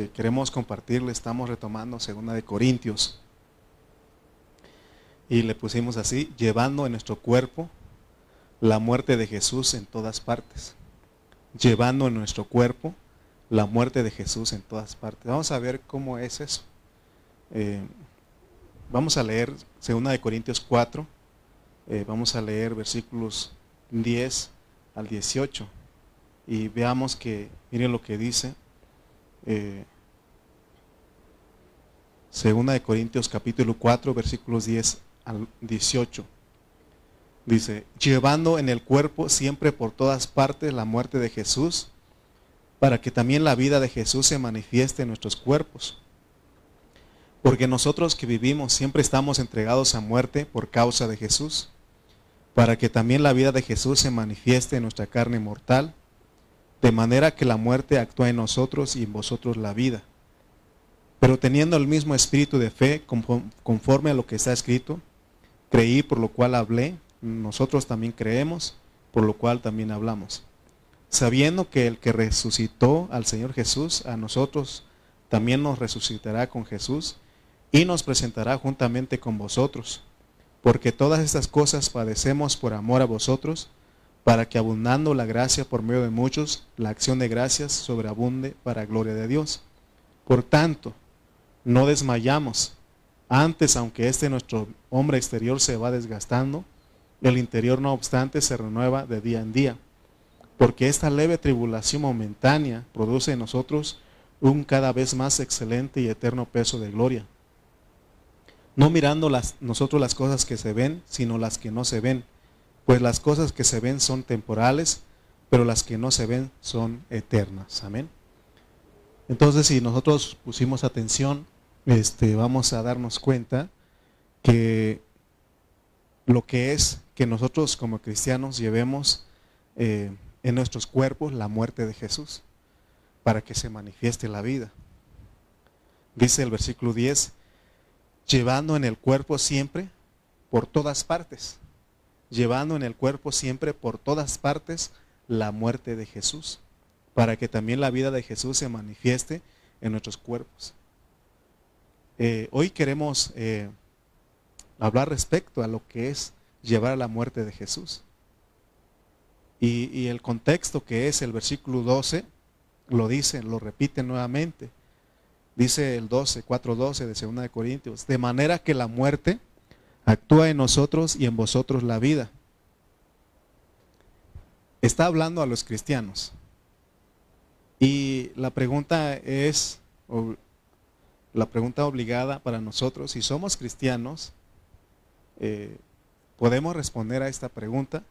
que queremos compartirle, estamos retomando segunda de Corintios. Y le pusimos así, llevando en nuestro cuerpo la muerte de Jesús en todas partes. Llevando en nuestro cuerpo la muerte de Jesús en todas partes. Vamos a ver cómo es eso. Eh, vamos a leer segunda de Corintios 4. Eh, vamos a leer versículos 10 al 18 y veamos que, miren lo que dice, eh, segunda de Corintios capítulo 4 versículos 10 al 18. Dice, llevando en el cuerpo siempre por todas partes la muerte de Jesús, para que también la vida de Jesús se manifieste en nuestros cuerpos. Porque nosotros que vivimos siempre estamos entregados a muerte por causa de Jesús para que también la vida de Jesús se manifieste en nuestra carne mortal, de manera que la muerte actúe en nosotros y en vosotros la vida. Pero teniendo el mismo espíritu de fe, conforme a lo que está escrito, creí por lo cual hablé, nosotros también creemos, por lo cual también hablamos. Sabiendo que el que resucitó al Señor Jesús, a nosotros también nos resucitará con Jesús y nos presentará juntamente con vosotros porque todas estas cosas padecemos por amor a vosotros, para que abundando la gracia por medio de muchos, la acción de gracias sobreabunde para gloria de Dios. Por tanto, no desmayamos. Antes, aunque este nuestro hombre exterior se va desgastando, el interior no obstante se renueva de día en día. Porque esta leve tribulación momentánea produce en nosotros un cada vez más excelente y eterno peso de gloria no mirando las, nosotros las cosas que se ven, sino las que no se ven. Pues las cosas que se ven son temporales, pero las que no se ven son eternas. Amén. Entonces, si nosotros pusimos atención, este, vamos a darnos cuenta que lo que es que nosotros como cristianos llevemos eh, en nuestros cuerpos la muerte de Jesús para que se manifieste la vida. Dice el versículo 10, llevando en el cuerpo siempre por todas partes, llevando en el cuerpo siempre por todas partes la muerte de Jesús, para que también la vida de Jesús se manifieste en nuestros cuerpos. Eh, hoy queremos eh, hablar respecto a lo que es llevar a la muerte de Jesús. Y, el contexto que es el versículo 12, lo dice, lo repite nuevamente. Dice el 12, 4.12 de 2 de Corintios, de manera que la muerte actúa en nosotros y en vosotros la vida. Está hablando a los cristianos. Y la pregunta es, la pregunta obligada para nosotros, si somos cristianos, eh, ¿podemos responder a esta pregunta?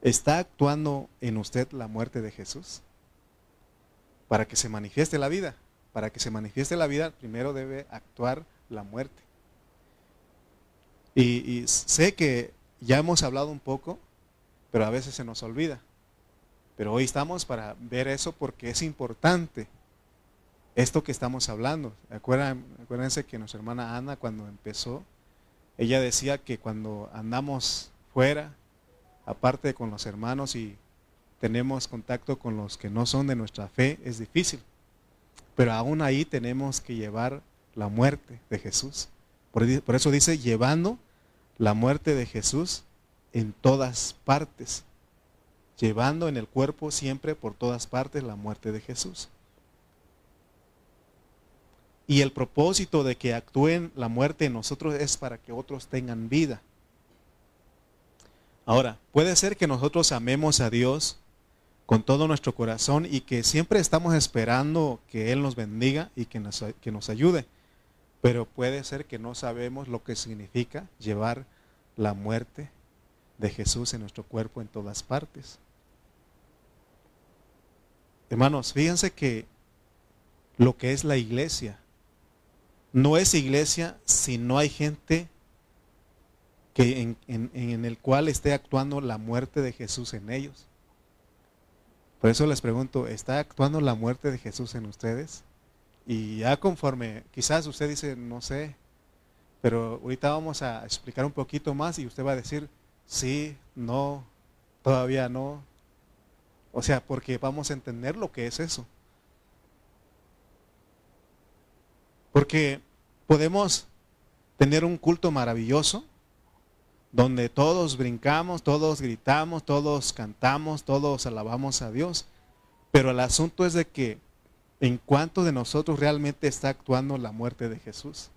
¿Está actuando en usted la muerte de Jesús? Para que se manifieste la vida para que se manifieste la vida, primero debe actuar la muerte. Y, sé que ya hemos hablado un poco, pero a veces se nos olvida. Pero hoy estamos para ver eso porque es importante esto que estamos hablando. acuérdense que nuestra hermana Ana cuando empezó, ella decía que cuando andamos fuera, aparte con los hermanos y tenemos contacto con los que no son de nuestra fe, es difícil. Pero aún ahí tenemos que llevar la muerte de Jesús. Por, eso dice, llevando la muerte de Jesús en todas partes. Llevando en el cuerpo siempre por todas partes la muerte de Jesús. Y el propósito de que actúen la muerte en nosotros es para que otros tengan vida. Ahora, puede ser que nosotros amemos a Dios con todo nuestro corazón y que siempre estamos esperando que Él nos bendiga y que nos, que nos ayude. Pero puede ser que no sabemos lo que significa llevar la muerte de Jesús en nuestro cuerpo en todas partes. Hermanos, fíjense que lo que es la iglesia no es iglesia si no hay gente que en, en el cual esté actuando la muerte de Jesús en ellos. Por eso les pregunto, ¿está actuando la muerte de Jesús en ustedes? Y ya conforme, quizás usted dice, no sé, pero ahorita vamos a explicar un poquito más y usted va a decir, sí, no, todavía no. O sea, porque vamos a entender lo que es eso. Porque podemos tener un culto maravilloso, donde todos brincamos, todos gritamos, todos cantamos, todos alabamos a Dios. Pero el asunto es de que en cuánto de nosotros realmente está actuando la muerte de Jesús.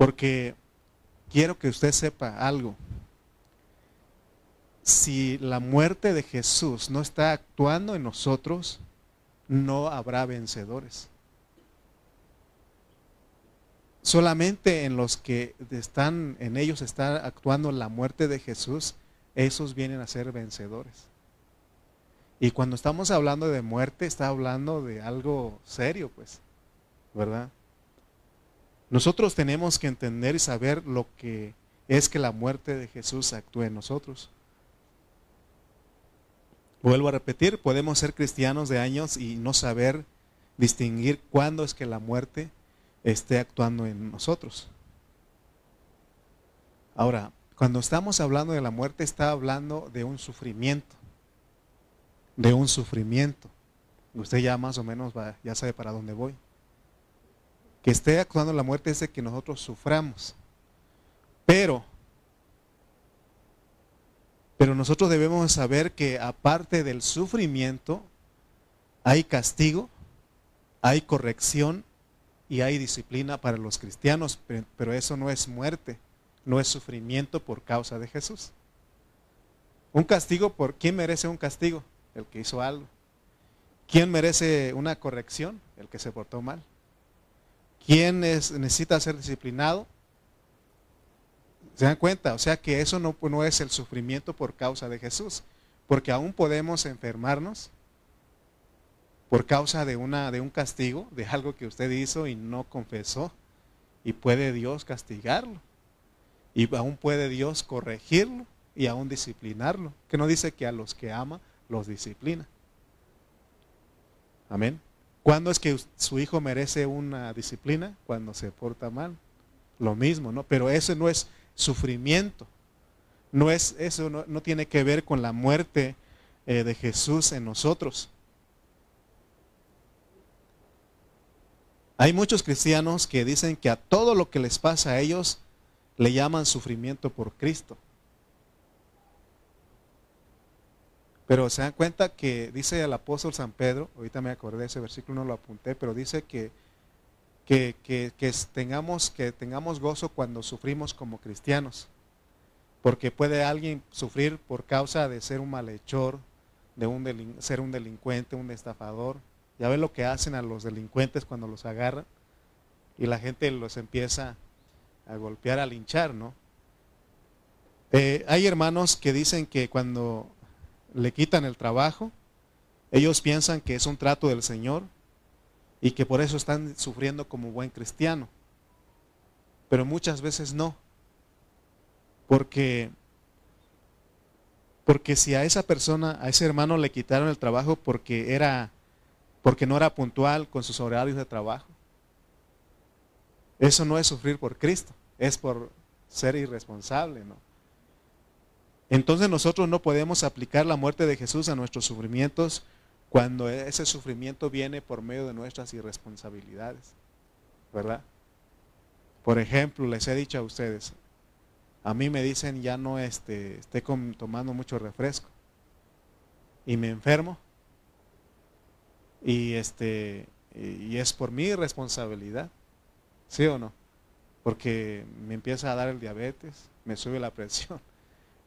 Porque quiero que usted sepa algo. Si la muerte de Jesús no está actuando en nosotros, no habrá vencedores. Solamente en los que están, en ellos está actuando la muerte de Jesús, esos vienen a ser vencedores. Y cuando estamos hablando de muerte, está hablando de algo serio, pues, ¿verdad? Nosotros tenemos que entender y saber lo que es que la muerte de Jesús actúe en nosotros. Vuelvo a repetir, podemos ser cristianos de años y no saber distinguir cuándo es que la muerte esté actuando en nosotros. Ahora, cuando estamos hablando de la muerte, está hablando de un sufrimiento de un sufrimiento. Usted ya más o menos va, ya sabe para dónde voy. Que esté actuando la muerte es de que nosotros suframos. Pero, pero nosotros debemos saber que aparte del sufrimiento, hay castigo, hay corrección y hay disciplina para los cristianos, pero eso no es muerte, no es sufrimiento por causa de Jesús. Un castigo por quién merece un castigo? el que hizo algo. ¿Quién merece una corrección? El que se portó mal. ¿Quién necesita ser disciplinado? ¿Se dan cuenta? O sea que eso no, no es el sufrimiento por causa de Jesús, porque aún podemos enfermarnos por causa de, una, de un castigo, de algo que usted hizo y no confesó, y puede Dios castigarlo, y aún puede Dios corregirlo y aún disciplinarlo, que no dice que a los que ama los disciplina. Amén. ¿Cuándo es que su hijo merece una disciplina? Cuando se porta mal. Lo mismo, ¿no? Pero eso no es sufrimiento. No es, eso no, tiene que ver con la muerte eh, de Jesús en nosotros. Hay muchos cristianos que dicen que a todo lo que les pasa a ellos le llaman sufrimiento por Cristo. Pero se dan cuenta que dice el apóstol San Pedro, ahorita me acordé ese versículo, no lo apunté, pero dice que, que, tengamos, que tengamos gozo cuando sufrimos como cristianos. Porque puede alguien sufrir por causa de ser un malhechor, de un ser un delincuente, un estafador. Ya ven lo que hacen a los delincuentes cuando los agarran y la gente los empieza a golpear, a linchar, ¿no? Eh, hay hermanos que dicen que cuando le quitan el trabajo, ellos piensan que es un trato del Señor y que por eso están sufriendo como buen cristiano. Pero muchas veces no. Porque porque si a esa persona, a ese hermano le quitaron el trabajo porque era porque no era puntual con sus horarios de trabajo. Eso no es sufrir por Cristo, es por ser irresponsable, ¿no? Entonces nosotros no podemos aplicar la muerte de Jesús a nuestros sufrimientos cuando ese sufrimiento viene por medio de nuestras irresponsabilidades. ¿Verdad? Por ejemplo, les he dicho a ustedes, a mí me dicen ya no este, esté tomando mucho refresco y me enfermo y este y es por mi responsabilidad, ¿sí o no? Porque me empieza a dar el diabetes, me sube la presión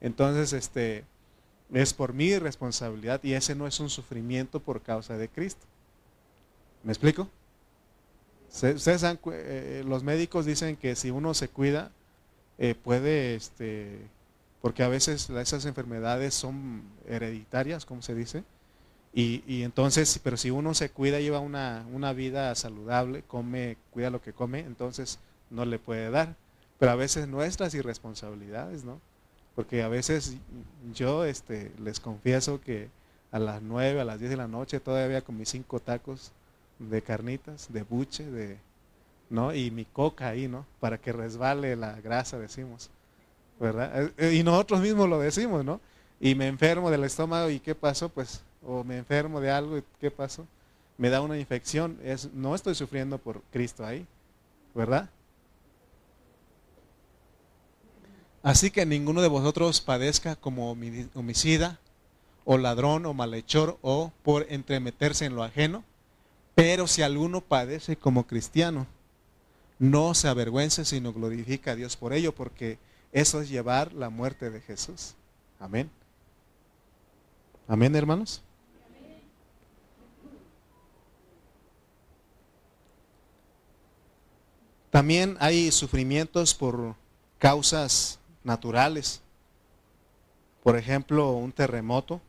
entonces, este, es por mi responsabilidad y ese no es un sufrimiento por causa de Cristo. ¿Me explico? Ustedes eh, los médicos dicen que si uno se cuida, eh, puede, este, porque a veces esas enfermedades son hereditarias, como se dice, y, entonces, pero si uno se cuida, lleva una, una vida saludable, come, cuida lo que come, entonces no le puede dar. Pero a veces nuestras irresponsabilidades, ¿no? Porque a veces yo este, les confieso que a las 9, a las 10 de la noche todavía con mis cinco tacos de carnitas, de buche, de, ¿no? Y mi coca ahí, ¿no? Para que resbale la grasa, decimos. ¿Verdad? Eh, y nosotros mismos lo decimos, ¿no? Y me enfermo del estómago y ¿qué pasó? Pues, o me enfermo de algo y ¿qué pasó? me da una infección, es, no estoy sufriendo por Cristo ahí, ¿verdad? Así que ninguno de vosotros padezca como homicida o ladrón o malhechor o por entremeterse en lo ajeno, pero si alguno padece como cristiano, no se avergüence, sino glorifica a Dios por ello, porque eso es llevar la muerte de Jesús. Amén. Amén, hermanos. También hay sufrimientos por causas naturales. Por ejemplo, un terremoto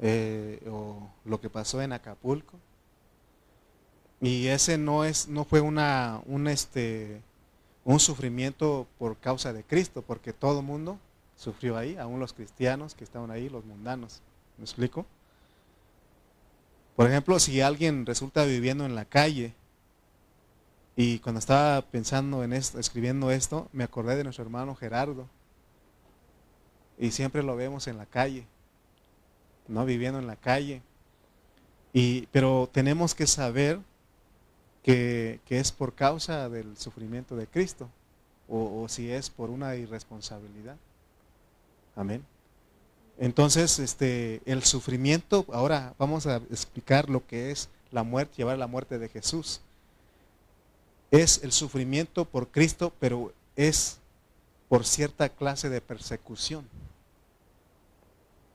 eh, o lo que pasó en Acapulco. Y ese no es, no fue una, un este, un sufrimiento por causa de Cristo, porque todo el mundo sufrió ahí, aún los cristianos que estaban ahí, los mundanos. ¿Me explico? Por ejemplo, si alguien resulta viviendo en la calle y cuando estaba pensando en esto, escribiendo esto, me acordé de nuestro hermano Gerardo. Y siempre lo vemos en la calle, ¿no? Viviendo en la calle. Y, pero tenemos que saber que, es por causa del sufrimiento de Cristo o, o si es por una irresponsabilidad. Amén. Entonces, este, el sufrimiento, ahora vamos a explicar lo que es la muerte, llevar la muerte de Jesús es el sufrimiento por Cristo, pero es por cierta clase de persecución.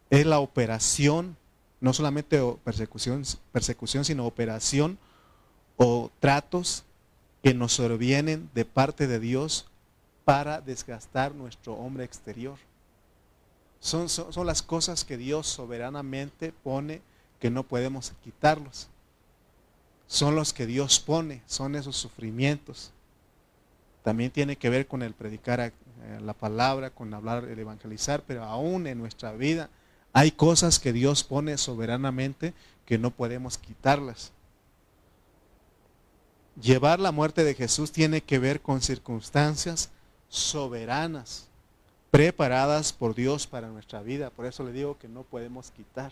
Es la operación, no solamente persecución, persecución sino operación o tratos que nos sobrevienen de parte de Dios para desgastar nuestro hombre exterior. Son, son, son, las cosas que Dios soberanamente pone que no podemos quitarlos son los que Dios pone, son esos sufrimientos. También tiene que ver con el predicar eh, la palabra, con hablar, el evangelizar, pero aún en nuestra vida hay cosas que Dios pone soberanamente que no podemos quitarlas. Llevar la muerte de Jesús tiene que ver con circunstancias soberanas, preparadas por Dios para nuestra vida. Por eso le digo que no podemos quitar.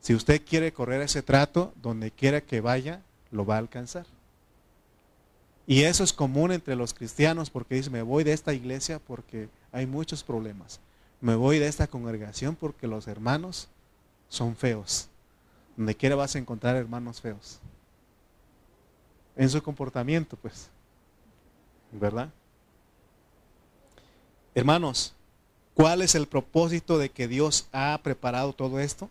Si usted quiere correr ese trato, donde quiera que vaya, lo va a alcanzar. Y eso es común entre los cristianos porque dice, me voy de esta iglesia porque hay muchos problemas. Me voy de esta congregación porque los hermanos son feos. Donde quiera vas a encontrar hermanos feos. En su comportamiento, pues. ¿Verdad? Hermanos, ¿cuál es el propósito de que Dios ha preparado todo esto?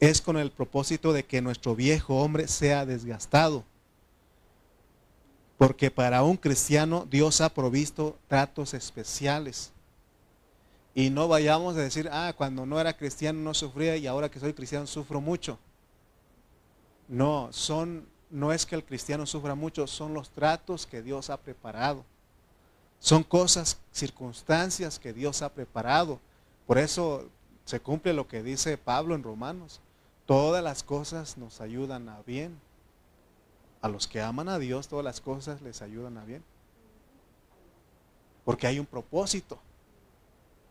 Es con el propósito de que nuestro viejo hombre sea desgastado. Porque para un cristiano Dios ha provisto tratos especiales. Y no vayamos a decir, ah, cuando no era cristiano no sufría y ahora que soy cristiano sufro mucho. No, son, no es que el cristiano sufra mucho, son los tratos que Dios ha preparado. Son cosas, circunstancias que Dios ha preparado. Por eso se cumple lo que dice Pablo en Romanos. Todas las cosas nos ayudan a bien. A los que aman a Dios, todas las cosas les ayudan a bien. Porque hay un propósito.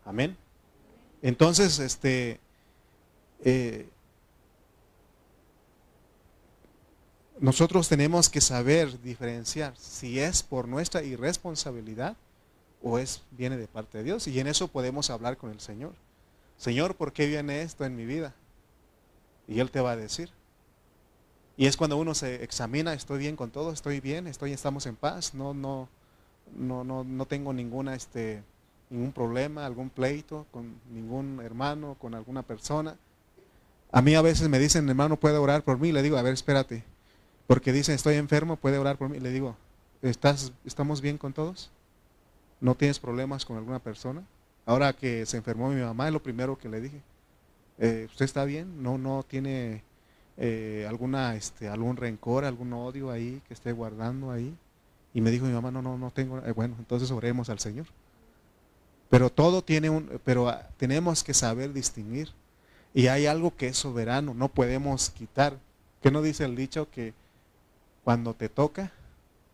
Amén. Entonces, este, eh, nosotros tenemos que saber diferenciar si es por nuestra irresponsabilidad o es viene de parte de Dios. Y en eso podemos hablar con el Señor. Señor, ¿por qué viene esto en mi vida? Y Él te va a decir. Y es cuando uno se examina, estoy bien con todo, estoy bien, estoy, estamos en paz, no, no, no, no, no tengo ninguna, este, ningún problema, algún pleito con ningún hermano, con alguna persona. A mí a veces me dicen, hermano, puede orar por mí. Le digo, a ver, espérate. Porque dicen, estoy enfermo, puede orar por mí. Le digo, ¿estás, ¿estamos bien con todos? ¿No tienes problemas con alguna persona? Ahora que se enfermó mi mamá, es lo primero que le dije. Eh, ¿usted está bien? ¿No, no tiene eh, alguna, este, algún rencor, algún odio ahí que esté guardando ahí? Y me dijo mi mamá, no, no, no tengo. Eh, bueno, entonces oremos al Señor. Pero todo tiene un, pero ah, tenemos que saber distinguir. Y hay algo que es soberano, no podemos quitar. ¿Qué no dice el dicho que cuando te toca,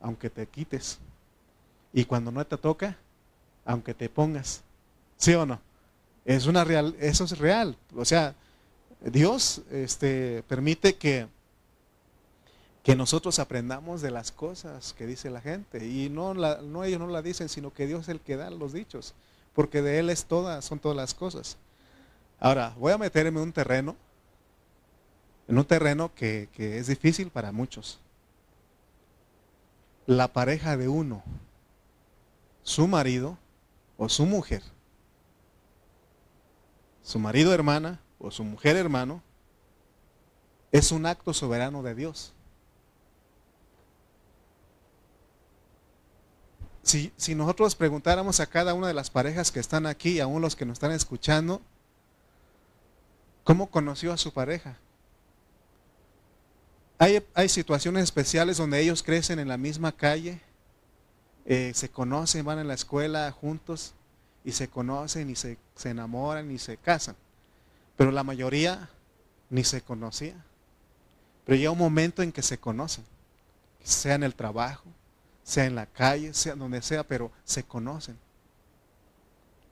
aunque te quites? Y cuando no te toca, aunque te pongas. ¿Sí o no? Es una real, eso es real. O sea, Dios este, permite que, que nosotros aprendamos de las cosas que dice la gente. Y no, la, no ellos no la dicen, sino que Dios es el que da los dichos. Porque de Él es todas, son todas las cosas. Ahora, voy a meterme en un terreno, en un terreno que, que es difícil para muchos. La pareja de uno, su marido o su mujer, su marido hermana o su mujer hermano, es un acto soberano de Dios. Si, si, nosotros preguntáramos a cada una de las parejas que están aquí y aún los que nos están escuchando, ¿cómo conoció a su pareja? Hay, hay situaciones especiales donde ellos crecen en la misma calle, eh, se conocen, van a la escuela juntos y se conocen y se, se enamoran y se casan. Pero la mayoría ni se conocía. Pero llega un momento en que se conocen, sea en el trabajo, sea en la calle, sea donde sea, pero se conocen.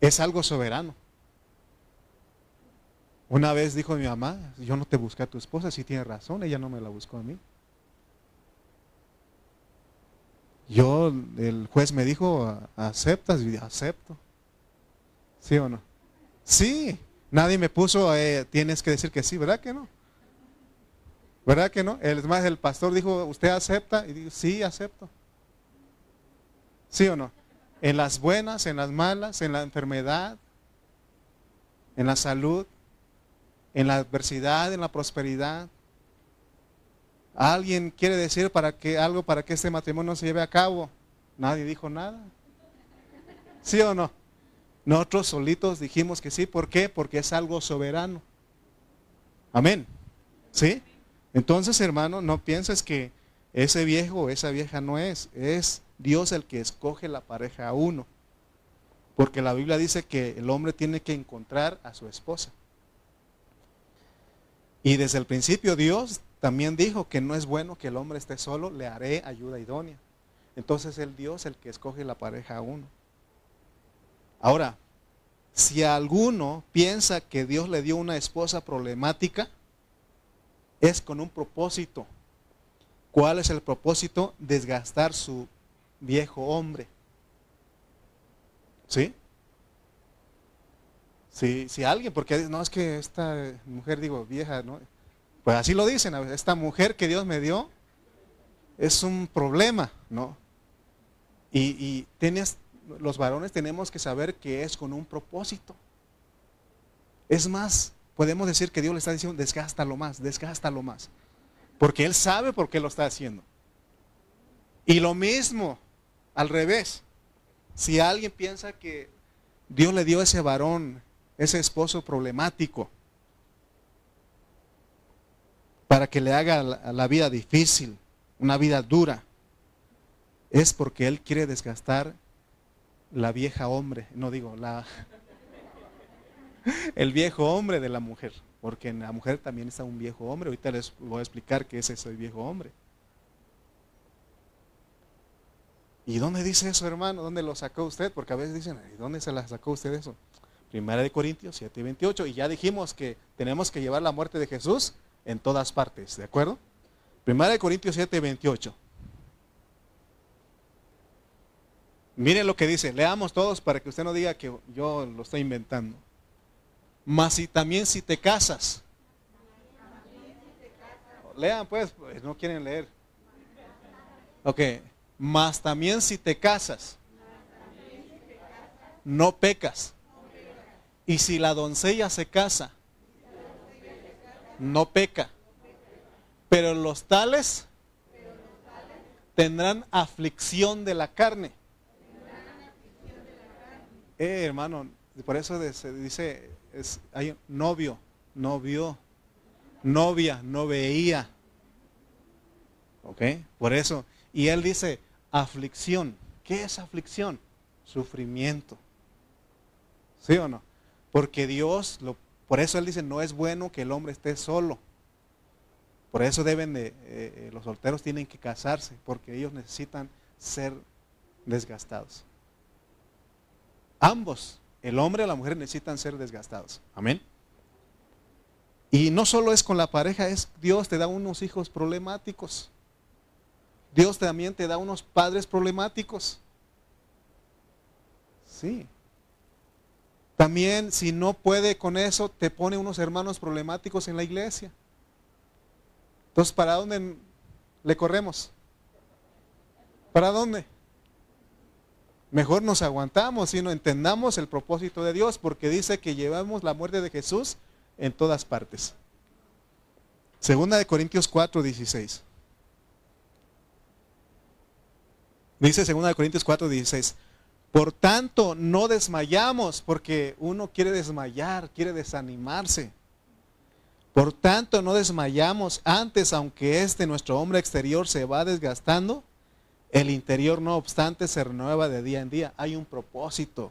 Es algo soberano. Una vez dijo mi mamá, yo no te busqué a tu esposa, si tiene razón, ella no me la buscó a mí. Yo, el juez me dijo, aceptas, y acepto. ¿Sí o no? Sí, nadie me puso, eh, tienes que decir que sí, ¿verdad que no? ¿Verdad que no? El, más, el pastor dijo, ¿usted acepta? Y digo, sí, acepto. ¿Sí o no? En las buenas, en las malas, en la enfermedad, en la salud, en la adversidad, en la prosperidad. ¿Alguien quiere decir para que algo para que este matrimonio se lleve a cabo? Nadie dijo nada. ¿Sí o no? Nosotros solitos dijimos que sí. ¿Por qué? Porque es algo soberano. Amén. ¿Sí? Entonces, hermano, no pienses que ese viejo o esa vieja no es. Es Dios el que escoge la pareja a uno. Porque la Biblia dice que el hombre tiene que encontrar a su esposa. Y desde el principio Dios también dijo que no es bueno que el hombre esté solo, le haré ayuda idónea. Entonces el Dios el que escoge la pareja a uno. Ahora, si alguno piensa que Dios le dio una esposa problemática, es con un propósito. ¿Cuál es el propósito? Desgastar su viejo hombre. ¿Sí? Si, si alguien, porque no es que esta mujer, digo, vieja, ¿no? Pues así lo dicen, esta mujer que Dios me dio es un problema, ¿no? Y, y tienes, los varones tenemos que saber que es con un propósito. Es más, podemos decir que Dios le está diciendo, desgástalo más, desgástalo más. Porque Él sabe por qué lo está haciendo. Y lo mismo, al revés. Si alguien piensa que Dios le dio ese varón, ese esposo problemático, para que le haga la, vida difícil, una vida dura, es porque Él quiere desgastar la vieja hombre, no digo, la, el viejo hombre de la mujer, porque en la mujer también está un viejo hombre. Ahorita les voy a explicar qué es ese viejo hombre. ¿Y dónde dice eso, hermano? ¿Dónde lo sacó usted? Porque a veces dicen, ¿y dónde se la sacó usted eso? Primera de Corintios 7 y 28. Y ya dijimos que tenemos que llevar la muerte de Jesús en todas partes, ¿de acuerdo? Primera de Corintios 7 y 28. Miren lo que dice, leamos todos para que usted no diga que yo lo estoy inventando. Mas si también si te casas. Lean pues, pues, no quieren leer. Ok, mas también si te casas, no pecas. Y si la doncella se casa, no peca. Pero los tales tendrán aflicción de la carne. Eh, hermano, por eso se dice, es, hay novio, no vio, novia, no veía. ¿Ok? Por eso. Y él dice, aflicción. ¿Qué es aflicción? Sufrimiento. ¿Sí o no? Porque Dios, por eso él dice, no es bueno que el hombre esté solo. Por eso deben de, eh, eh, los solteros tienen que casarse, porque ellos necesitan ser desgastados. Ambos, el hombre y la mujer necesitan ser desgastados. Amén. Y no solo es con la pareja, es Dios te da unos hijos problemáticos. Dios también te da unos padres problemáticos. Sí. También si no puede con eso, te pone unos hermanos problemáticos en la iglesia. Entonces, ¿para dónde le corremos? ¿Para dónde? Mejor nos aguantamos y no entendamos el propósito de Dios, porque dice que llevamos la muerte de Jesús en todas partes. Segunda de Corintios 4, 16. Dice segunda de Corintios 4, 16. Por tanto, no desmayamos, porque uno quiere desmayar, quiere desanimarse. Por tanto, no desmayamos antes, aunque este nuestro hombre exterior se va desgastando, el interior no obstante se renueva de día en día. Hay un propósito.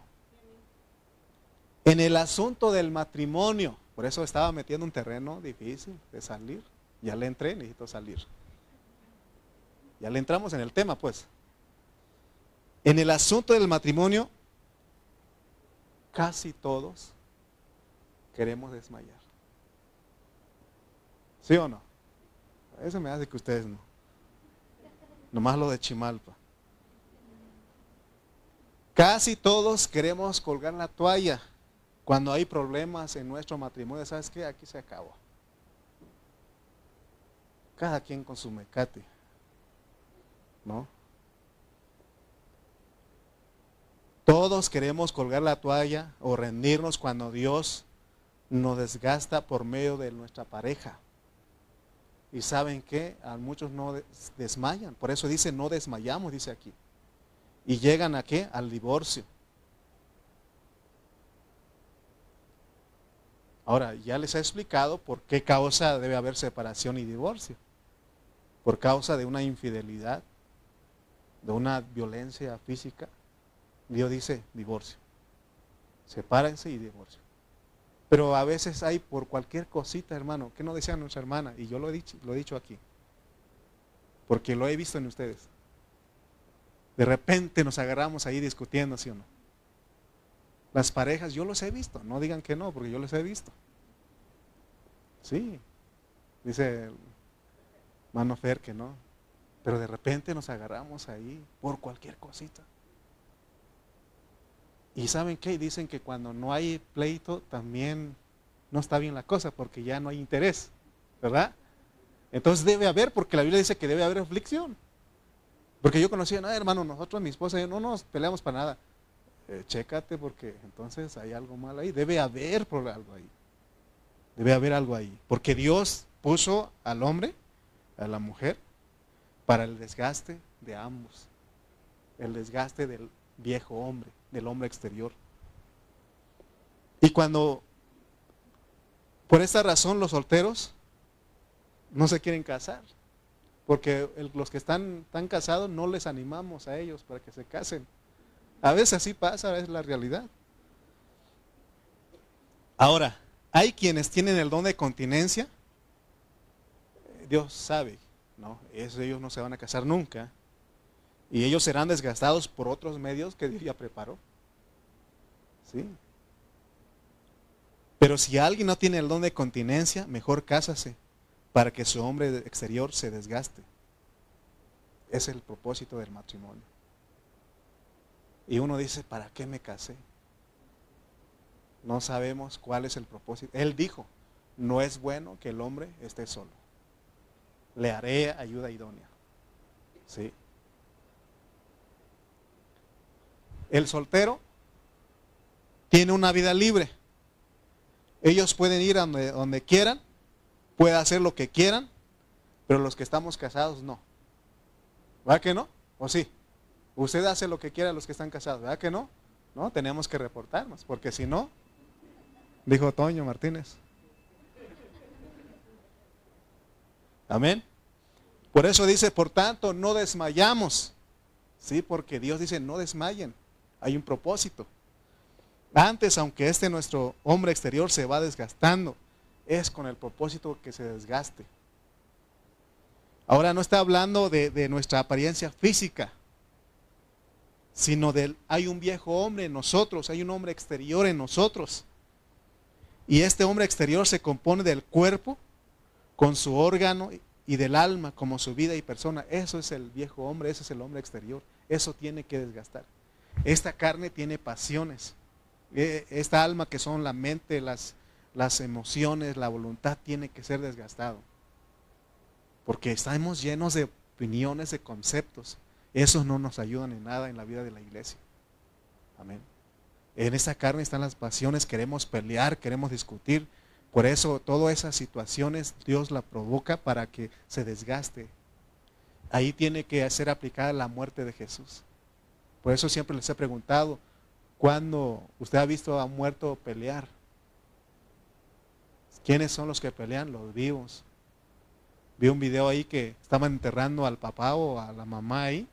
En el asunto del matrimonio, por eso estaba metiendo un terreno difícil de salir. Ya le entré, necesito salir. Ya le entramos en el tema, pues. En el asunto del matrimonio, casi todos queremos desmayar. ¿Sí o no? Eso me hace que ustedes no. Nomás lo de Chimalpa. Casi todos queremos colgar la toalla cuando hay problemas en nuestro matrimonio. ¿Sabes qué? Aquí se acabó. Cada quien con su mecate. ¿No? Todos queremos colgar la toalla o rendirnos cuando Dios nos desgasta por medio de nuestra pareja. Y saben que a muchos no desmayan. Por eso dice, no desmayamos, dice aquí. Y llegan a qué? Al divorcio. Ahora, ya les he explicado por qué causa debe haber separación y divorcio. Por causa de una infidelidad, de una violencia física. Dios dice divorcio. Sepárense y divorcio. Pero a veces hay por cualquier cosita, hermano, que no decía nuestra hermana, y yo lo he dicho, lo he dicho aquí, porque lo he visto en ustedes. De repente nos agarramos ahí discutiendo, ¿sí o no? Las parejas, yo los he visto, no digan que no, porque yo los he visto. Sí, dice Mano Fer que no, pero de repente nos agarramos ahí por cualquier cosita. Y saben qué, dicen que cuando no hay pleito también no está bien la cosa porque ya no hay interés, ¿verdad? Entonces debe haber, porque la Biblia dice que debe haber aflicción. Porque yo conocía, no, hermano, nosotros, mi esposa yo no nos peleamos para nada. Eh, chécate porque entonces hay algo mal ahí. Debe haber por algo ahí. Debe haber algo ahí. Porque Dios puso al hombre, a la mujer, para el desgaste de ambos. El desgaste del viejo hombre del hombre exterior. Y cuando, por esta razón, los solteros no se quieren casar, porque los que están, tan casados no les animamos a ellos para que se casen. A veces así pasa, es la realidad. Ahora, hay quienes tienen el don de continencia. Dios sabe, ¿no? ellos no se van a casar nunca. Y ellos serán desgastados por otros medios que Dios ya preparó. ¿Sí? Pero si alguien no tiene el don de continencia, mejor cásase para que su hombre exterior se desgaste. Es el propósito del matrimonio. Y uno dice, ¿para qué me casé? No sabemos cuál es el propósito. Él dijo, no es bueno que el hombre esté solo. Le haré ayuda idónea. ¿Sí? El soltero tiene una vida libre. Ellos pueden ir a donde, quieran, pueden hacer lo que quieran, pero los que estamos casados no. ¿Verdad que no? ¿O sí? Usted hace lo que quiera los que están casados, ¿verdad que no? No, tenemos que reportarnos, porque si no, dijo Toño Martínez. Amén. Por eso dice, por tanto, no desmayamos. Sí, porque Dios dice, no desmayen hay un propósito. Antes, aunque este nuestro hombre exterior se va desgastando, es con el propósito que se desgaste. Ahora no está hablando de, nuestra apariencia física, sino del hay un viejo hombre en nosotros, hay un hombre exterior en nosotros. Y este hombre exterior se compone del cuerpo con su órgano y del alma como su vida y persona. Eso es el viejo hombre, ese es el hombre exterior. Eso tiene que desgastar. Esta carne tiene pasiones. E, esta alma que son la mente, las, las emociones, la voluntad, tiene que ser desgastado. Porque estamos llenos de opiniones, de conceptos. Esos no nos ayudan en nada en la vida de la iglesia. Amén. En esta carne están las pasiones, queremos pelear, queremos discutir. Por eso todas esas situaciones Dios la provoca para que se desgaste. Ahí tiene que ser aplicada la muerte de Jesús. Por eso siempre les he preguntado, ¿cuándo usted ha visto a un muerto pelear? ¿Quiénes son los que pelean? Los vivos. Vi un video ahí que estaban enterrando al papá o a la mamá ahí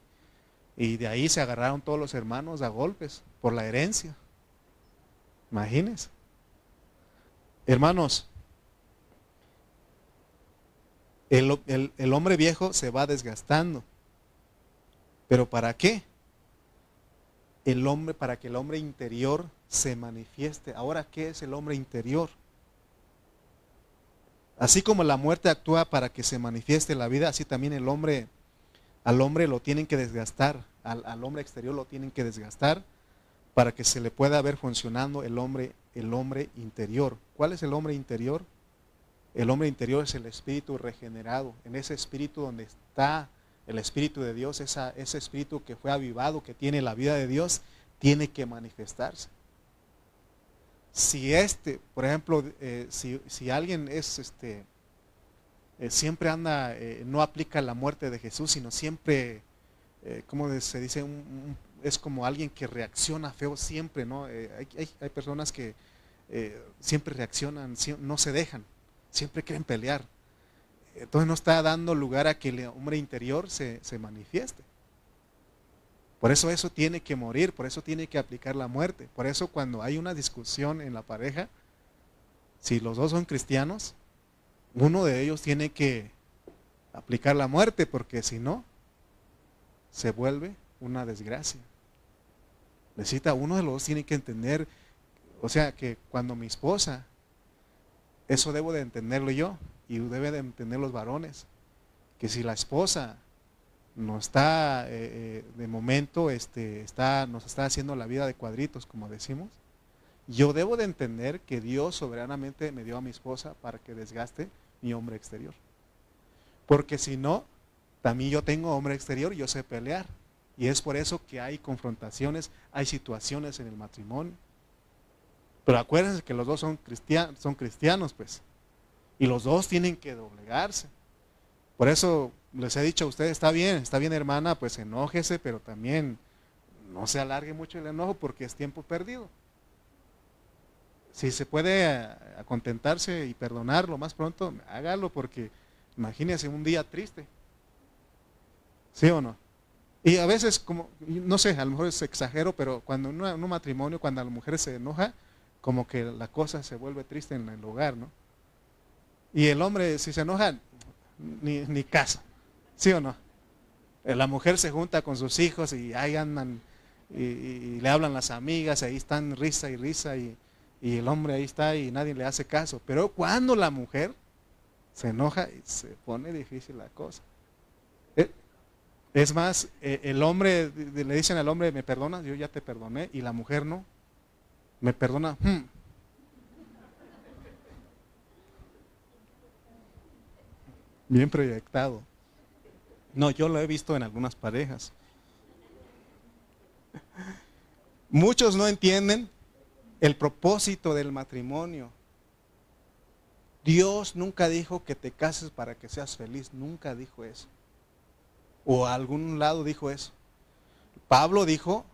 y de ahí se agarraron todos los hermanos a golpes por la herencia. Imagínense. Hermanos, el, el, hombre viejo se va desgastando. ¿Pero para qué? El hombre, para que el hombre interior se manifieste. Ahora, ¿qué es el hombre interior? Así como la muerte actúa para que se manifieste la vida, así también el hombre, al hombre lo tienen que desgastar, al, al hombre exterior lo tienen que desgastar para que se le pueda ver funcionando el hombre, el hombre interior. ¿Cuál es el hombre interior? El hombre interior es el espíritu regenerado. En ese espíritu donde está el espíritu de Dios, ese espíritu que fue avivado, que tiene la vida de Dios, tiene que manifestarse. Si este, por ejemplo, eh, si, alguien es este, eh, siempre anda, eh, no aplica la muerte de Jesús, sino siempre, ¿cómo se dice? un, es como alguien que reacciona feo siempre, ¿no? Eh, hay, personas que siempre reaccionan, no se dejan, siempre quieren pelear. Entonces no está dando lugar a que el hombre interior se, se manifieste. Por eso eso tiene que morir, por eso tiene que aplicar la muerte. Por eso cuando hay una discusión en la pareja, si los dos son cristianos, uno de ellos tiene que aplicar la muerte, porque si no, se vuelve una desgracia. Necesita, uno de los dos tiene que entender, o sea, que cuando mi esposa, eso debo de entenderlo yo y debe de entender los varones, que si la esposa no está, eh, eh, de momento, este, está, nos está haciendo la vida de cuadritos, como decimos, yo debo de entender que Dios soberanamente me dio a mi esposa para que desgaste mi hombre exterior. Porque si no, también yo tengo hombre exterior y yo sé pelear. Y es por eso que hay confrontaciones, hay situaciones en el matrimonio. Pero acuérdense que los dos son son cristianos, pues. Y los dos tienen que doblegarse. Por eso les he dicho a ustedes, está bien, está bien hermana, pues enójese, pero también no se alargue mucho el enojo porque es tiempo perdido. Si se puede contentarse y perdonar lo más pronto, hágalo porque imagínese un día triste. ¿Sí o no? Y a veces, como, no sé, a lo mejor es exagero, pero cuando en un matrimonio, cuando la mujer se enoja, como que la cosa se vuelve triste en el hogar, ¿no? Y el hombre, si se enoja, ni, ni casa, ¿sí o no? Eh, la mujer se junta con sus hijos y ahí andan y, le hablan las amigas, ahí están risa y risa y, y el hombre ahí está y nadie le hace caso. Pero cuando la mujer se enoja, se pone difícil la cosa. Es más, eh, el hombre, le dicen al hombre, me perdonas, yo ya te perdoné, y la mujer no. Me perdona. Hmm. Bien proyectado. No, yo lo he visto en algunas parejas. Muchos no entienden el propósito del matrimonio. Dios nunca dijo que te cases para que seas feliz, nunca dijo eso. O a algún lado dijo eso. Pablo dijo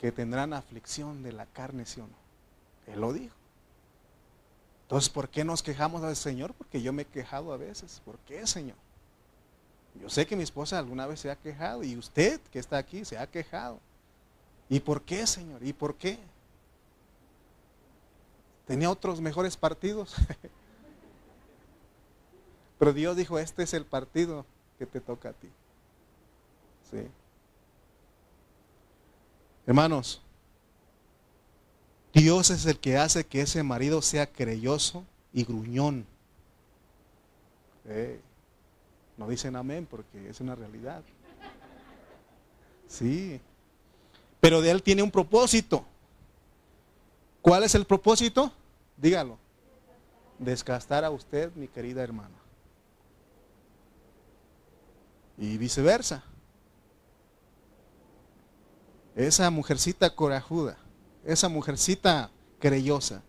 que tendrán aflicción de la carne, ¿sí o no? Él lo dijo. Entonces, ¿por qué nos quejamos al Señor? Porque yo me he quejado a veces. ¿Por qué, Señor? Yo sé que mi esposa alguna vez se ha quejado y usted que está aquí se ha quejado. ¿Y por qué, Señor? ¿Y por qué? Tenía otros mejores partidos. Pero Dios dijo, este es el partido que te toca a ti. Sí. Hermanos, Dios es el que hace que ese marido sea creyoso y gruñón. Eh, no dicen amén porque es una realidad. Sí. Pero de él tiene un propósito. ¿Cuál es el propósito? Dígalo. Desgastar a usted, mi querida hermana. Y viceversa. Esa mujercita corajuda, esa mujercita creyosa,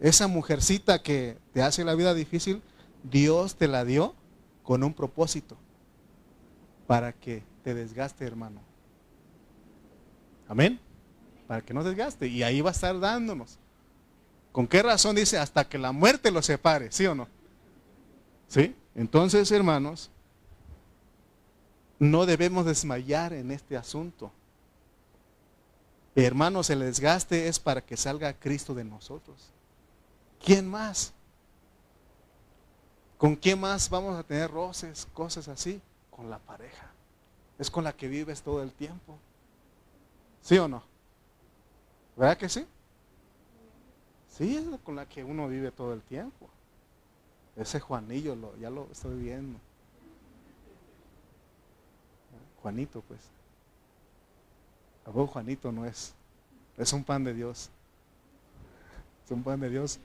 esa mujercita que te hace la vida difícil, Dios te la dio con un propósito para que te desgaste, hermano. Amén. Para que no desgaste. Y ahí va a estar dándonos. ¿Con qué razón dice? Hasta que la muerte lo separe, ¿sí o no? ¿Sí? Entonces, hermanos, no debemos desmayar en este asunto. Hermanos, el desgaste es para que salga Cristo de nosotros. ¿Quién más? ¿Con quién más vamos a tener roces, cosas así? Con la pareja. Es con la que vives todo el tiempo. ¿Sí o no? ¿Verdad que sí? Sí, es con la que uno vive todo el tiempo. Ese Juanillo, lo, ya lo estoy viendo. Juanito, pues. A vos Juanito no es. Es un pan de Dios. Es un pan de Dios.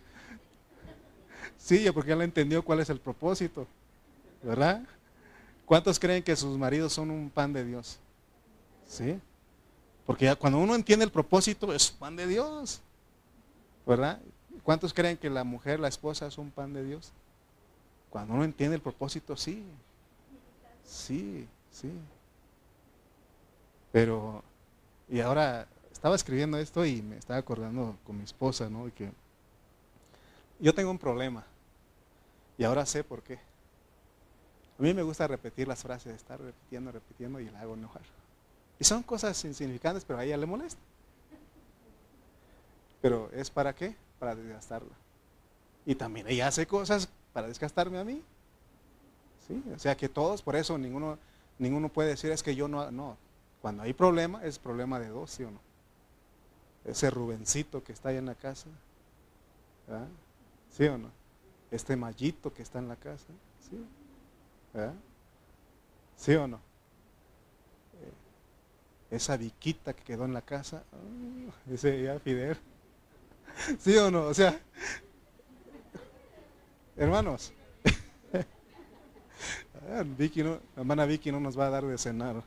Sí, porque le entendió cuál es el propósito. ¿Verdad? ¿Cuántos creen que sus maridos son un pan de Dios? ¿Sí? Porque ya cuando uno entiende el propósito, es pan de Dios. ¿Verdad? ¿Cuántos creen que la mujer, la esposa, es un pan de Dios? Cuando uno entiende el propósito, sí. Sí, sí. Pero, y ahora estaba escribiendo esto y me estaba acordando con mi esposa, ¿no? que yo tengo un problema. Y ahora sé por qué. A mí me gusta repetir las frases, estar repitiendo, repitiendo y la hago enojar. Y son cosas insignificantes, pero a ella le molesta. Pero ¿es para qué? Para desgastarla. Y también ella hace cosas para desgastarme a mí. ¿Sí? O sea que todos, por eso ninguno, ninguno puede decir es que yo no, no. Cuando hay problema, es problema de dos, ¿sí o no? Ese Rubencito que está ahí en la casa. ¿Sí o no? Este mallito que está en la casa. ¿Sí? ¿Sí o no? Eh, esa viquita que quedó en la casa. Uh, ese ya Fidel. ¿Sí o no? O sea, hermanos. Ah, Vicky no, la hermana Vicky no nos va a dar de cenar.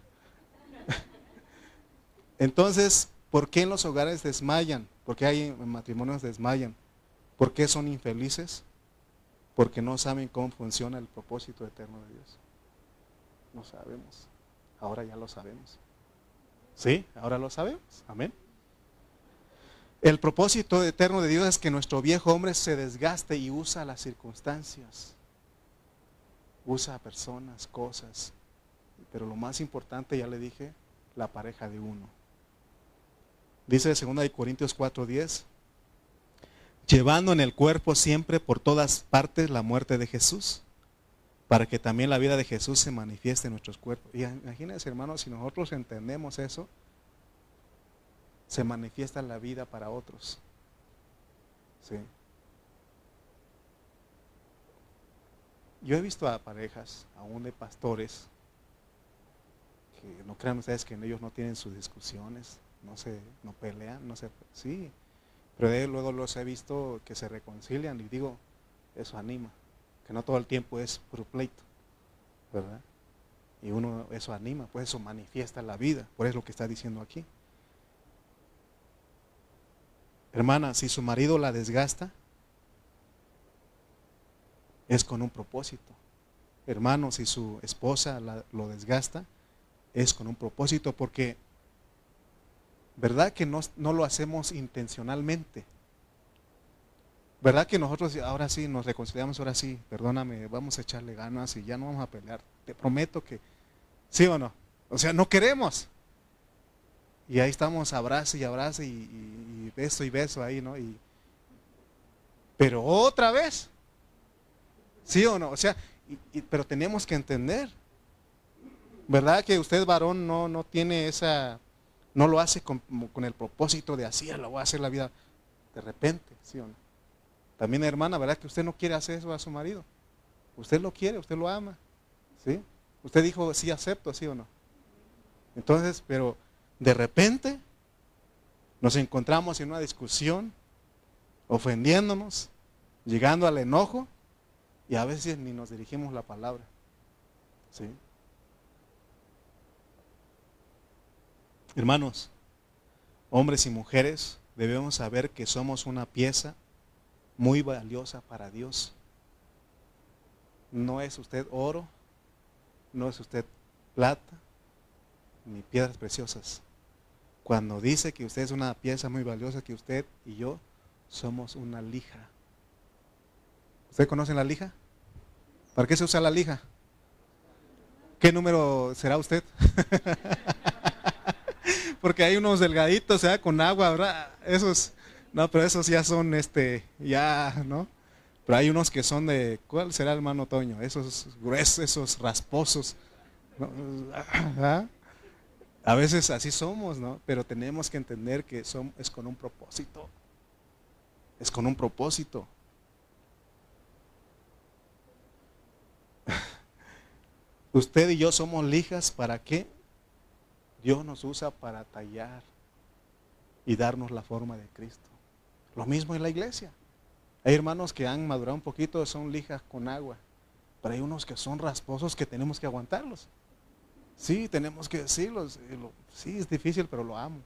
Entonces, ¿por qué en los hogares desmayan? ¿Por qué hay matrimonios desmayan? ¿Por qué son infelices? Porque no saben cómo funciona el propósito eterno de Dios. No sabemos. Ahora ya lo sabemos. ¿Sí? Ahora lo sabemos. Amén. El propósito eterno de Dios es que nuestro viejo hombre se desgaste y usa las circunstancias. Usa personas, cosas. Pero lo más importante, ya le dije, la pareja de uno. Dice 2 Corintios 4:10, llevando en el cuerpo siempre por todas partes la muerte de Jesús, para que también la vida de Jesús se manifieste en nuestros cuerpos. Y imagínense, hermanos, si nosotros entendemos eso, se manifiesta la vida para otros. Sí. Yo he visto a parejas, aún de pastores, que no crean ustedes que ellos no tienen sus discusiones, no se, no pelean, no se, sí, pero luego los he visto que se reconcilian y digo, eso anima, que no todo el tiempo es puro pleito, ¿verdad? Y uno eso anima, pues eso manifiesta la vida, por eso es lo que está diciendo aquí. Hermana, si su marido la desgasta, es con un propósito. Hermano, si su esposa lo desgasta, es con un propósito, porque ¿verdad que no, lo hacemos intencionalmente? ¿Verdad que nosotros ahora sí nos reconciliamos, ahora sí, perdóname, vamos a echarle ganas y ya no vamos a pelear? Te prometo que, ¿sí o no? O sea, no queremos. Y ahí estamos, abrazo y abrazo y, beso y beso ahí, ¿no? Y, pero otra vez, ¿sí o no? O sea, pero tenemos que entender, ¿verdad que usted varón no, no tiene esa no lo hace con, el propósito de así, lo voy a hacer la vida. De repente, ¿sí o no? También hermana, ¿verdad que usted no quiere hacer eso a su marido? Usted lo quiere, usted lo ama. ¿Sí? Usted dijo, sí acepto, ¿sí o no? Entonces, pero de repente nos encontramos en una discusión, ofendiéndonos, llegando al enojo, y a veces ni nos dirigimos la palabra. ¿Sí? Hermanos, hombres y mujeres, debemos saber que somos una pieza muy valiosa para Dios. No es usted oro, no es usted plata, ni piedras preciosas. Cuando dice que usted es una pieza muy valiosa, que usted y yo somos una lija. ¿Usted conoce la lija? ¿Para qué se usa la lija? ¿Qué número será usted? Porque hay unos delgaditos, sea, con agua, ¿verdad? Esos, no, pero esos ya son, este, ya, ¿no? Pero hay unos que son de, ¿cuál será hermano Toño? Esos gruesos, esos rasposos. ¿Ah? A veces así somos, ¿no? Pero tenemos que entender que son, es con un propósito. Es con un propósito. Usted y yo somos lijas para qué? Dios nos usa para tallar y darnos la forma de Cristo. Lo mismo en la iglesia. Hay hermanos que han madurado un poquito, son lijas con agua, pero hay unos que son rasposos que tenemos que aguantarlos. Sí, tenemos que decirlos. Sí, es difícil, pero lo amo.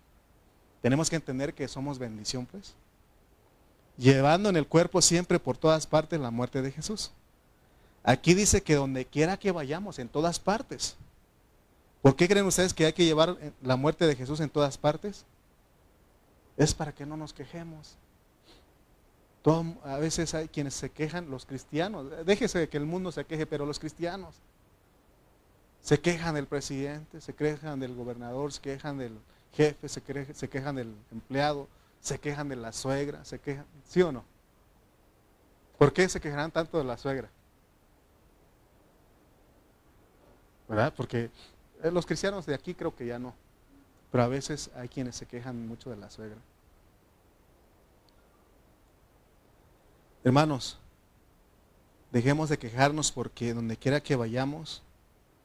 Tenemos que entender que somos bendición, pues. Llevando en el cuerpo siempre por todas partes la muerte de Jesús. Aquí dice que donde quiera que vayamos, en todas partes. ¿Por qué creen ustedes que hay que llevar la muerte de Jesús en todas partes? Es para que no nos quejemos. a veces hay quienes se quejan, los cristianos. Déjese que el mundo se queje, pero los cristianos se quejan del presidente, se quejan del gobernador, se quejan del jefe, se, se quejan del empleado, se quejan de la suegra, se quejan, ¿sí o no? ¿Por qué se quejarán tanto de la suegra? ¿Verdad? Porque eh, los cristianos de aquí creo que ya no. Pero a veces hay quienes se quejan mucho de la suegra. Hermanos, dejemos de quejarnos porque donde quiera que vayamos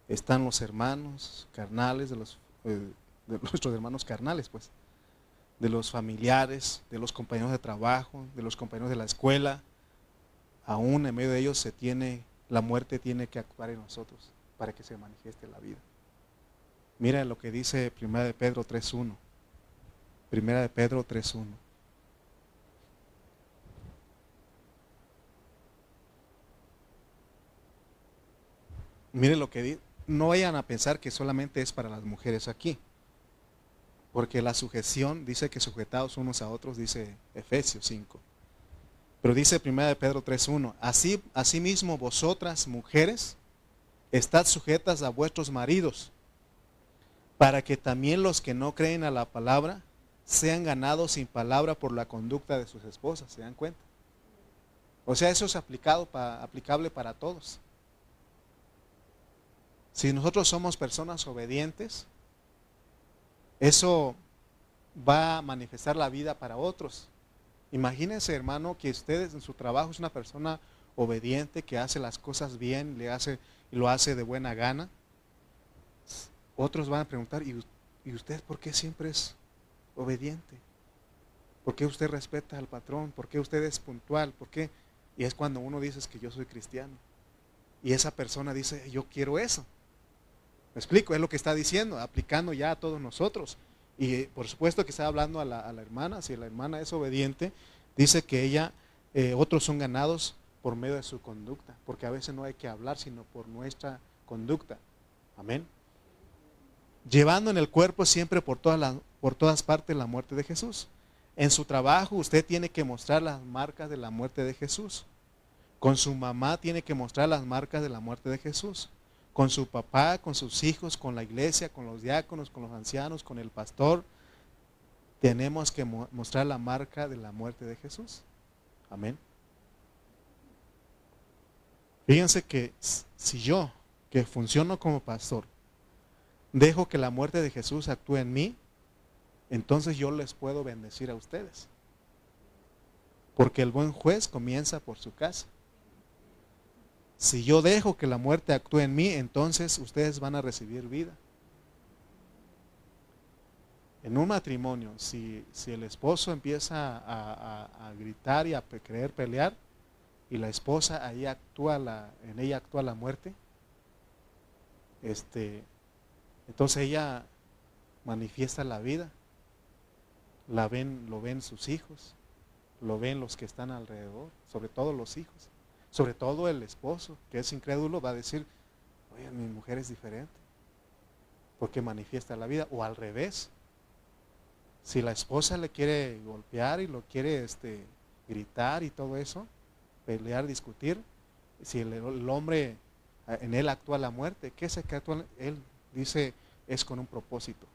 están los hermanos carnales de los eh, de nuestros hermanos carnales, pues, de los familiares, de los compañeros de trabajo, de los compañeros de la escuela. Aún en medio de ellos se tiene la muerte tiene que actuar en nosotros para que se manifieste la vida. Mira lo que dice Primera de Pedro 3.1. Primera de Pedro 3.1. Mire lo que dice. No vayan a pensar que solamente es para las mujeres aquí. Porque la sujeción dice que sujetados unos a otros, dice Efesios 5. Pero dice Primera de Pedro 3.1. Así, asimismo vosotras, mujeres, estad sujetas a vuestros maridos para que también los que no creen a la palabra sean ganados sin palabra por la conducta de sus esposas, ¿se dan cuenta? O sea, eso es aplicado aplicable para todos. Si nosotros somos personas obedientes, eso va a manifestar la vida para otros. Imagínense, hermano, que ustedes en su trabajo es una persona obediente, que hace las cosas bien, le hace lo hace de buena gana. Otros van a preguntar, ¿y, usted por qué siempre es obediente? ¿Por qué usted respeta al patrón? ¿Por qué usted es puntual? ¿Por qué? Y es cuando uno dice que yo soy cristiano. Y esa persona dice, yo quiero eso. Me explico, es lo que está diciendo, aplicando ya a todos nosotros. Y por supuesto que está hablando a la, hermana, si la hermana es obediente, dice que ella, eh, otros son ganados por medio de su conducta, porque a veces no hay que hablar, sino por nuestra conducta. Amén llevando en el cuerpo siempre por todas, por todas partes la muerte de Jesús. En su trabajo usted tiene que mostrar las marcas de la muerte de Jesús. Con su mamá tiene que mostrar las marcas de la muerte de Jesús. Con su papá, con sus hijos, con la iglesia, con los diáconos, con los ancianos, con el pastor, tenemos que mostrar la marca de la muerte de Jesús. Amén. Fíjense que si yo, que funciono como pastor, dejo que la muerte de Jesús actúe en mí, entonces yo les puedo bendecir a ustedes. Porque el buen juez comienza por su casa. Si yo dejo que la muerte actúe en mí, entonces ustedes van a recibir vida. En un matrimonio, si, si el esposo empieza a, gritar y a querer pelear, y la esposa ahí actúa la, en ella actúa la muerte, este, entonces ella manifiesta la vida, la ven, lo ven sus hijos, lo ven los que están alrededor, sobre todo los hijos. Sobre todo el esposo, que es incrédulo, va a decir, oye, mi mujer es diferente, porque manifiesta la vida, o al revés. Si la esposa le quiere golpear y lo quiere este, gritar y todo eso, pelear, discutir, si el, hombre en él actúa la muerte, ¿qué es que actúa? Él dice, es con un propósito.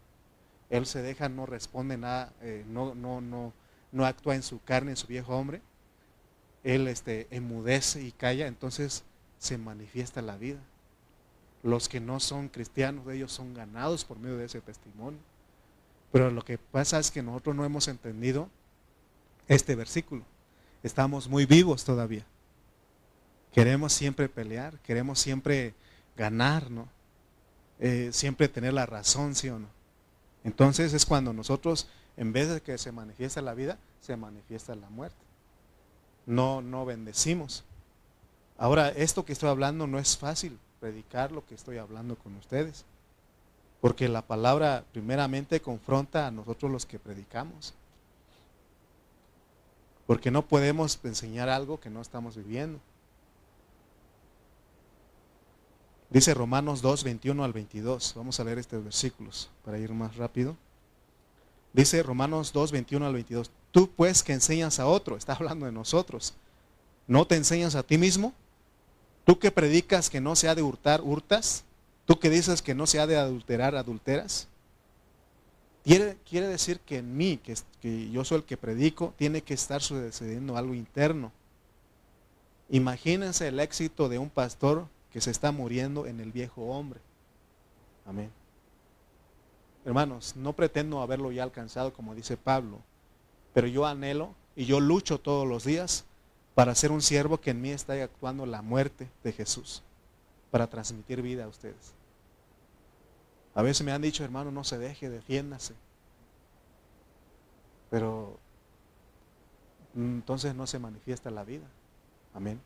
Él se deja, no responde nada, eh, no, no, no, no actúa en su carne, en su viejo hombre, él este, emudece y calla, entonces se manifiesta la vida. Los que no son cristianos, ellos son ganados por medio de ese testimonio. Pero lo que pasa es que nosotros no hemos entendido este versículo. Estamos muy vivos todavía. Queremos siempre pelear, queremos siempre ganar, ¿no? Eh, siempre tener la razón, ¿sí o no? Entonces es cuando nosotros, en vez de que se manifiesta la vida, se manifiesta la muerte no, no bendecimos. Ahora, esto que estoy hablando no es fácil predicar lo que estoy hablando con ustedes, porque la palabra primeramente confronta a nosotros los que predicamos, porque no podemos enseñar algo que no estamos viviendo. Dice Romanos 2, 21 al 22. Vamos a leer estos versículos para ir más rápido. Dice Romanos 2, 21 al 22. Tú pues que enseñas a otro, está hablando de nosotros, ¿no te enseñas a ti mismo? Tú que predicas que no se ha de hurtar, hurtas. Tú que dices que no se ha de adulterar, adulteras. Quiere, quiere decir que en mí, que, que yo soy el que predico, tiene que estar sucediendo algo interno. Imagínense el éxito de un pastor que se está muriendo en el viejo hombre. Amén. Hermanos, no pretendo haberlo ya alcanzado como dice Pablo, pero yo anhelo y yo lucho todos los días para ser un siervo que en mí está actuando la muerte de Jesús, para transmitir vida a ustedes. A veces me han dicho, hermano, no se deje, defiéndase. Pero entonces no se manifiesta la vida. Amén.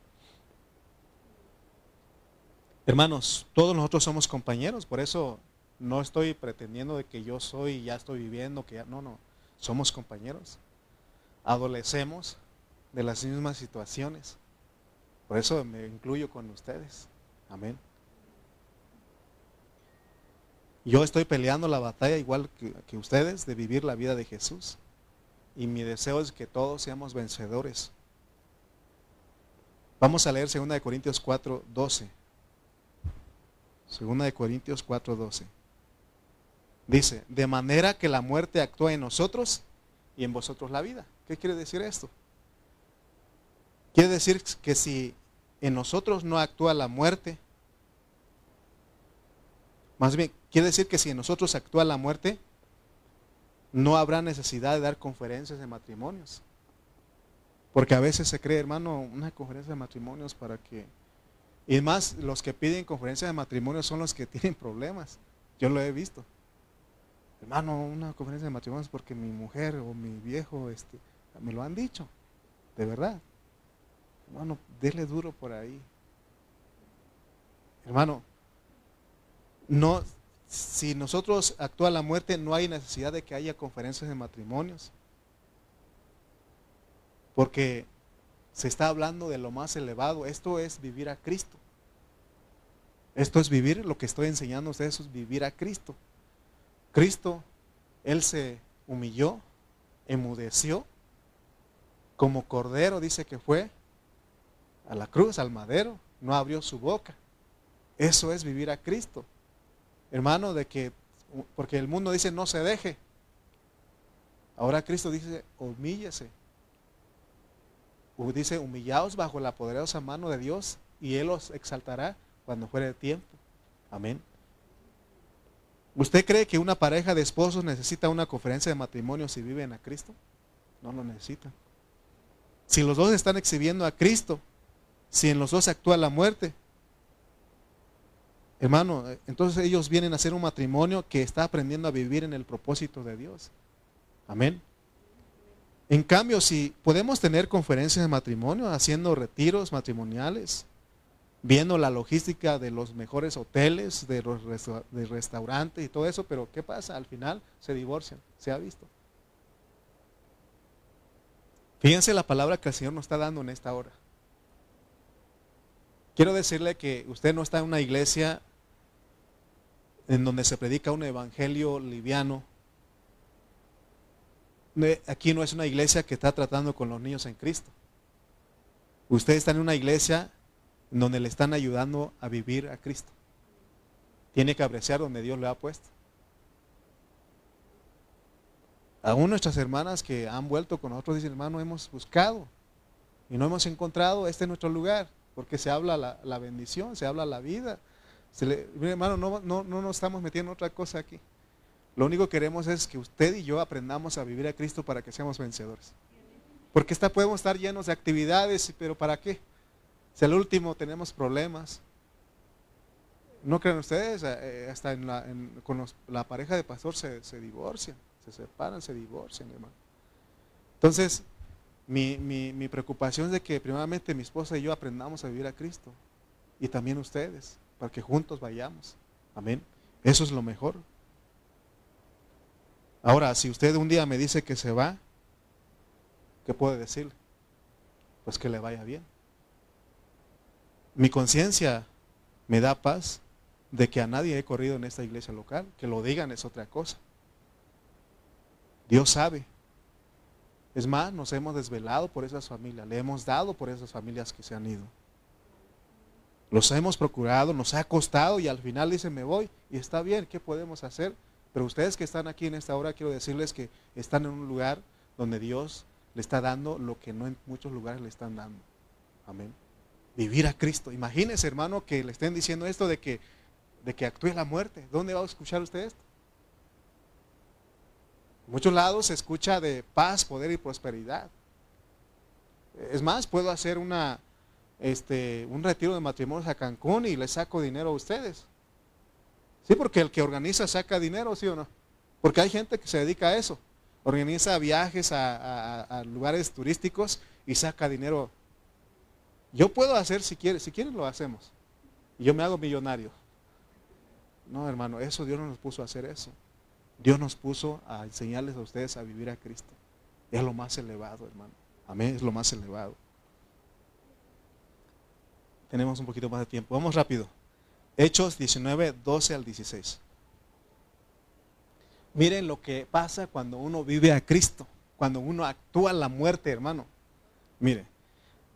Hermanos, todos nosotros somos compañeros, por eso no estoy pretendiendo de que yo soy y ya estoy viviendo, que ya, no, no, somos compañeros adolecemos de las mismas situaciones. Por eso me incluyo con ustedes. Amén. Yo estoy peleando la batalla igual que, ustedes de vivir la vida de Jesús. Y mi deseo es que todos seamos vencedores. Vamos a leer 2 Corintios 4, 12. 2 Corintios 4, 12. Dice, de manera que la muerte actúa en nosotros y en vosotros la vida. ¿Qué quiere decir esto? Quiere decir que si en nosotros no actúa la muerte, más bien, quiere decir que si en nosotros actúa la muerte, no habrá necesidad de dar conferencias de matrimonios. Porque a veces se cree, hermano, una conferencia de matrimonios para que... Y más, los que piden conferencias de matrimonios son los que tienen problemas. Yo lo he visto. Hermano, una conferencia de matrimonios porque mi mujer o mi viejo este, me lo han dicho, de verdad. Hermano, déle duro por ahí. Hermano, no, si nosotros actúa la muerte, no hay necesidad de que haya conferencias de matrimonios. Porque se está hablando de lo más elevado. Esto es vivir a Cristo. Esto es vivir, lo que estoy enseñando a ustedes es vivir a Cristo. Cristo, Él se humilló, emudeció como cordero dice que fue a la cruz, al madero, no abrió su boca. Eso es vivir a Cristo. Hermano, de que, porque el mundo dice no se deje. Ahora Cristo dice, humíllese. Dice, humillaos bajo la poderosa mano de Dios y Él os exaltará cuando fuere tiempo. Amén. ¿Usted cree que una pareja de esposos necesita una conferencia de matrimonio si viven a Cristo? No lo necesitan. Si los dos están exhibiendo a Cristo, si en los dos actúa la muerte, hermano, entonces ellos vienen a hacer un matrimonio que está aprendiendo a vivir en el propósito de Dios. Amén. En cambio, si podemos tener conferencias de matrimonio, haciendo retiros matrimoniales, viendo la logística de los mejores hoteles, de los restaurantes y todo eso, pero ¿qué pasa? Al final se divorcian, se ha visto. Fíjense la palabra que el Señor nos está dando en esta hora. Quiero decirle que usted no está en una iglesia en donde se predica un evangelio liviano. Aquí no es una iglesia que está tratando con los niños en Cristo. Usted está en una iglesia donde le están ayudando a vivir a Cristo. Tiene que apreciar donde Dios le ha puesto. Aún nuestras hermanas que han vuelto con nosotros dicen, hermano, hemos buscado y no hemos encontrado este es nuestro lugar, porque se habla la, bendición, se habla la vida. Se hermano, no, no, no nos estamos metiendo en otra cosa aquí. Lo único que queremos es que usted y yo aprendamos a vivir a Cristo para que seamos vencedores. Porque está, podemos estar llenos de actividades, pero ¿para qué? Si al último tenemos problemas. ¿No creen ustedes? Eh, eh, hasta con la pareja de pastor se, divorcian, se separan, se divorcian, hermano. Entonces, mi, mi, preocupación es de que primeramente mi esposa y yo aprendamos a vivir a Cristo. Y también ustedes, para que juntos vayamos. Amén. Eso es lo mejor. Ahora, si usted un día me dice que se va, ¿qué puede decirle? Pues que le vaya bien mi conciencia me da paz de que a nadie he corrido en esta iglesia local. Que lo digan es otra cosa. Dios sabe. Es más, nos hemos desvelado por esas familias, le hemos dado por esas familias que se han ido. Los hemos procurado, nos ha costado y al final dicen me voy y está bien, ¿qué podemos hacer? Pero ustedes que están aquí en esta hora, quiero decirles que están en un lugar donde Dios le está dando lo que no en muchos lugares le están dando. Amén vivir a Cristo. Imagínese, hermano, que le estén diciendo esto de que, de que actúe la muerte. ¿Dónde va a escuchar usted esto? En muchos lados se escucha de paz, poder y prosperidad. Es más, puedo hacer una, este, un retiro de matrimonios a Cancún y le saco dinero a ustedes. Sí, porque el que organiza saca dinero, ¿sí o no? Porque hay gente que se dedica a eso. Organiza viajes a lugares turísticos y saca dinero yo puedo hacer si quieres, si quieren lo hacemos. Y yo me hago millonario. No, hermano, eso Dios no nos puso a hacer eso. Dios nos puso a enseñarles a ustedes a vivir a Cristo. Es lo más elevado, hermano. Amén, es lo más elevado. Tenemos un poquito más de tiempo. Vamos rápido. Hechos 19, 12 al 16. Miren lo que pasa cuando uno vive a Cristo, cuando uno actúa la muerte, hermano. Mire,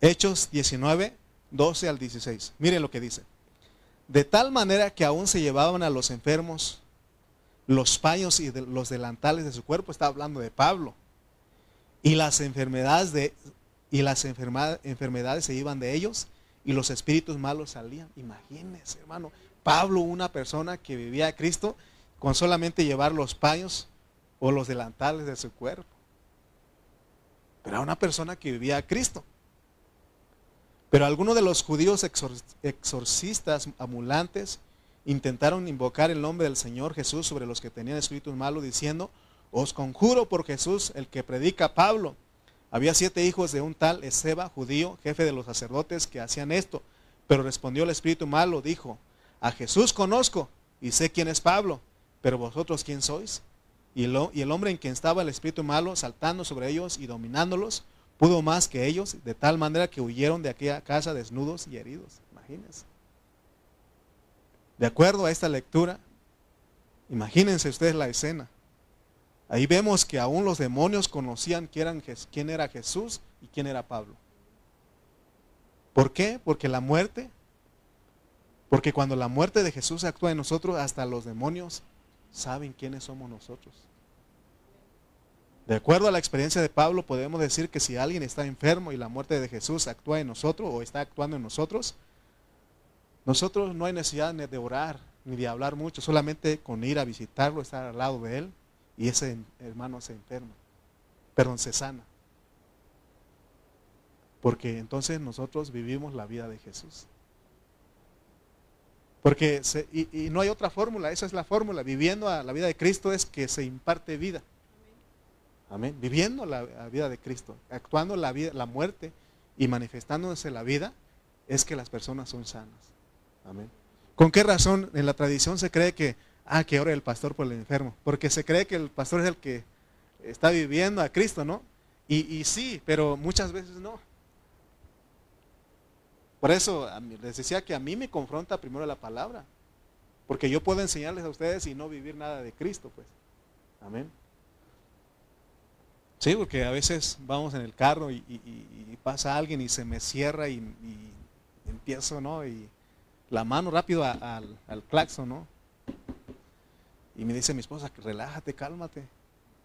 Hechos 19, 12 al 16. Miren lo que dice. De tal manera que aún se llevaban a los enfermos los paños y los delantales de su cuerpo, está hablando de Pablo. Y las enfermedades de y las enfermedades se iban de ellos y los espíritus malos salían. Imagínense, hermano, Pablo, una persona que vivía a Cristo con solamente llevar los paños o los delantales de su cuerpo. Pero era una persona que vivía a Cristo. Pero algunos de los judíos exorcistas amulantes intentaron invocar el nombre del Señor Jesús sobre los que tenían espíritus malos, diciendo, os conjuro por Jesús, el que predica Pablo. Había siete hijos de un tal Ezeba, judío, jefe de los sacerdotes, que hacían esto. Pero respondió el espíritu malo, dijo, a Jesús conozco y sé quién es Pablo, pero vosotros quién sois. Y y el hombre en quien estaba el espíritu malo, saltando sobre ellos y dominándolos, pudo más que ellos, de tal manera que huyeron de aquella casa desnudos y heridos. Imagínense. De acuerdo a esta lectura, imagínense ustedes la escena. Ahí vemos que aún los demonios conocían quién era Jesús y quién era Pablo. ¿Por qué? Porque la muerte, porque cuando la muerte de Jesús actúa en nosotros, hasta los demonios saben quiénes somos nosotros. De acuerdo a la experiencia de Pablo, podemos decir que si alguien está enfermo y la muerte de Jesús actúa en nosotros o está actuando en nosotros, nosotros no hay necesidad de orar ni de hablar mucho, solamente con ir a visitarlo, estar al lado de él y ese hermano se enferma, perdón, se sana. Porque entonces nosotros vivimos la vida de Jesús. Porque, y, no hay otra fórmula, esa es la fórmula. Viviendo la vida de Cristo es que se imparte vida. Amén. Viviendo la, vida de Cristo, actuando la, vida, la muerte y manifestándose la vida, es que las personas son sanas. Amén. ¿Con qué razón en la tradición se cree que, ah, que ore el pastor por el enfermo? Porque se cree que el pastor es el que está viviendo a Cristo, ¿no? Y, sí, pero muchas veces no. Por eso les decía que a mí me confronta primero la palabra. Porque yo puedo enseñarles a ustedes y no vivir nada de Cristo, pues. Amén. Sí, porque a veces vamos en el carro y, pasa alguien y se me cierra y, empiezo, ¿no? Y la mano rápido al, al claxon, ¿no? Y me dice mi esposa, relájate, cálmate.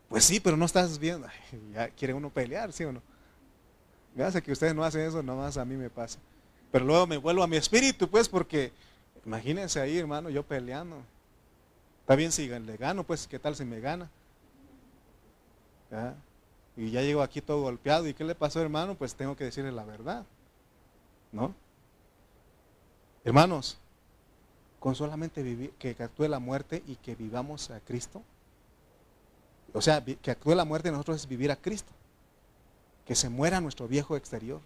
Pues sí, pero no estás viendo. ya quiere uno pelear, ¿sí o no? Gracias que ustedes no hacen eso, nomás a mí me pasa. Pero luego me vuelvo a mi espíritu, pues, porque imagínense ahí, hermano, yo peleando. Está bien si le gano, pues, ¿qué tal si me gana? Y ya llego aquí todo golpeado. ¿Y qué le pasó, hermano? Pues tengo que decirle la verdad. ¿No? Hermanos, con solamente vivir, que actúe la muerte y que vivamos a Cristo. O sea, que actúe la muerte en nosotros es vivir a Cristo. Que se muera nuestro viejo exterior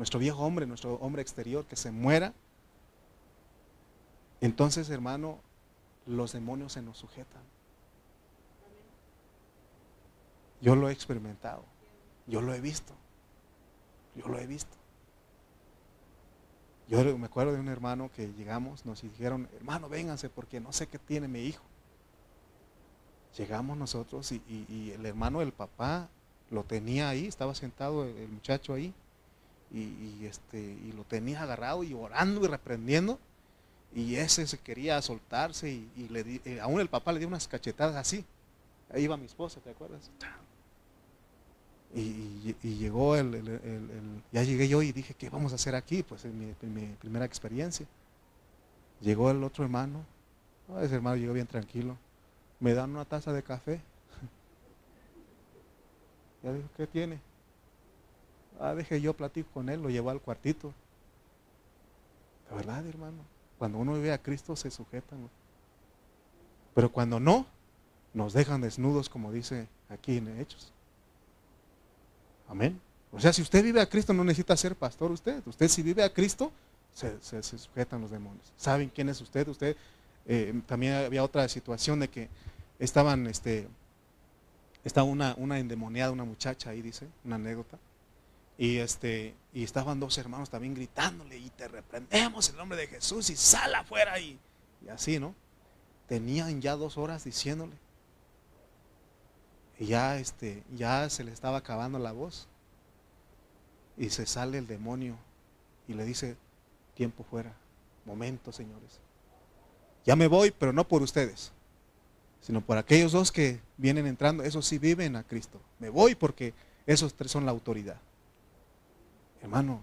nuestro viejo hombre, nuestro hombre exterior, que se muera, entonces, hermano, los demonios se nos sujetan. Yo lo he experimentado, yo lo he visto, yo lo he visto. Yo me acuerdo de un hermano que llegamos, nos dijeron, hermano, vénganse porque no sé qué tiene mi hijo. Llegamos nosotros y, el hermano del papá lo tenía ahí, estaba sentado el muchacho ahí y, este, y lo tenía agarrado y orando y reprendiendo. Y ese se quería soltarse y, le di, eh, aún el papá le dio unas cachetadas así. Ahí iba mi esposa, ¿te acuerdas? Y, llegó el, ya llegué yo y dije, ¿qué vamos a hacer aquí? Pues es mi, primera experiencia. Llegó el otro hermano, ese hermano llegó bien tranquilo, me dan una taza de café. ya dijo, ¿qué tiene? Ah, deje yo platico con él, lo llevo al cuartito. La verdad, hermano, cuando uno vive a Cristo se sujetan. Pero cuando no, nos dejan desnudos, como dice aquí en Hechos. Amén. O sea, si usted vive a Cristo, no necesita ser pastor usted. Usted si vive a Cristo, se, sujetan los demonios. ¿Saben quién es usted? Usted eh, también había otra situación de que estaban, este, estaba una, una endemoniada, una muchacha ahí, dice, una anécdota. Y, este, y estaban dos hermanos también gritándole y te reprendemos en el nombre de Jesús y sal afuera y, y así, ¿no? Tenían ya dos horas diciéndole. Y ya, este, ya se le estaba acabando la voz. Y se sale el demonio y le dice, tiempo fuera, momento, señores. Ya me voy, pero no por ustedes, sino por aquellos dos que vienen entrando, esos sí viven a Cristo. Me voy porque esos tres son la autoridad. Hermano,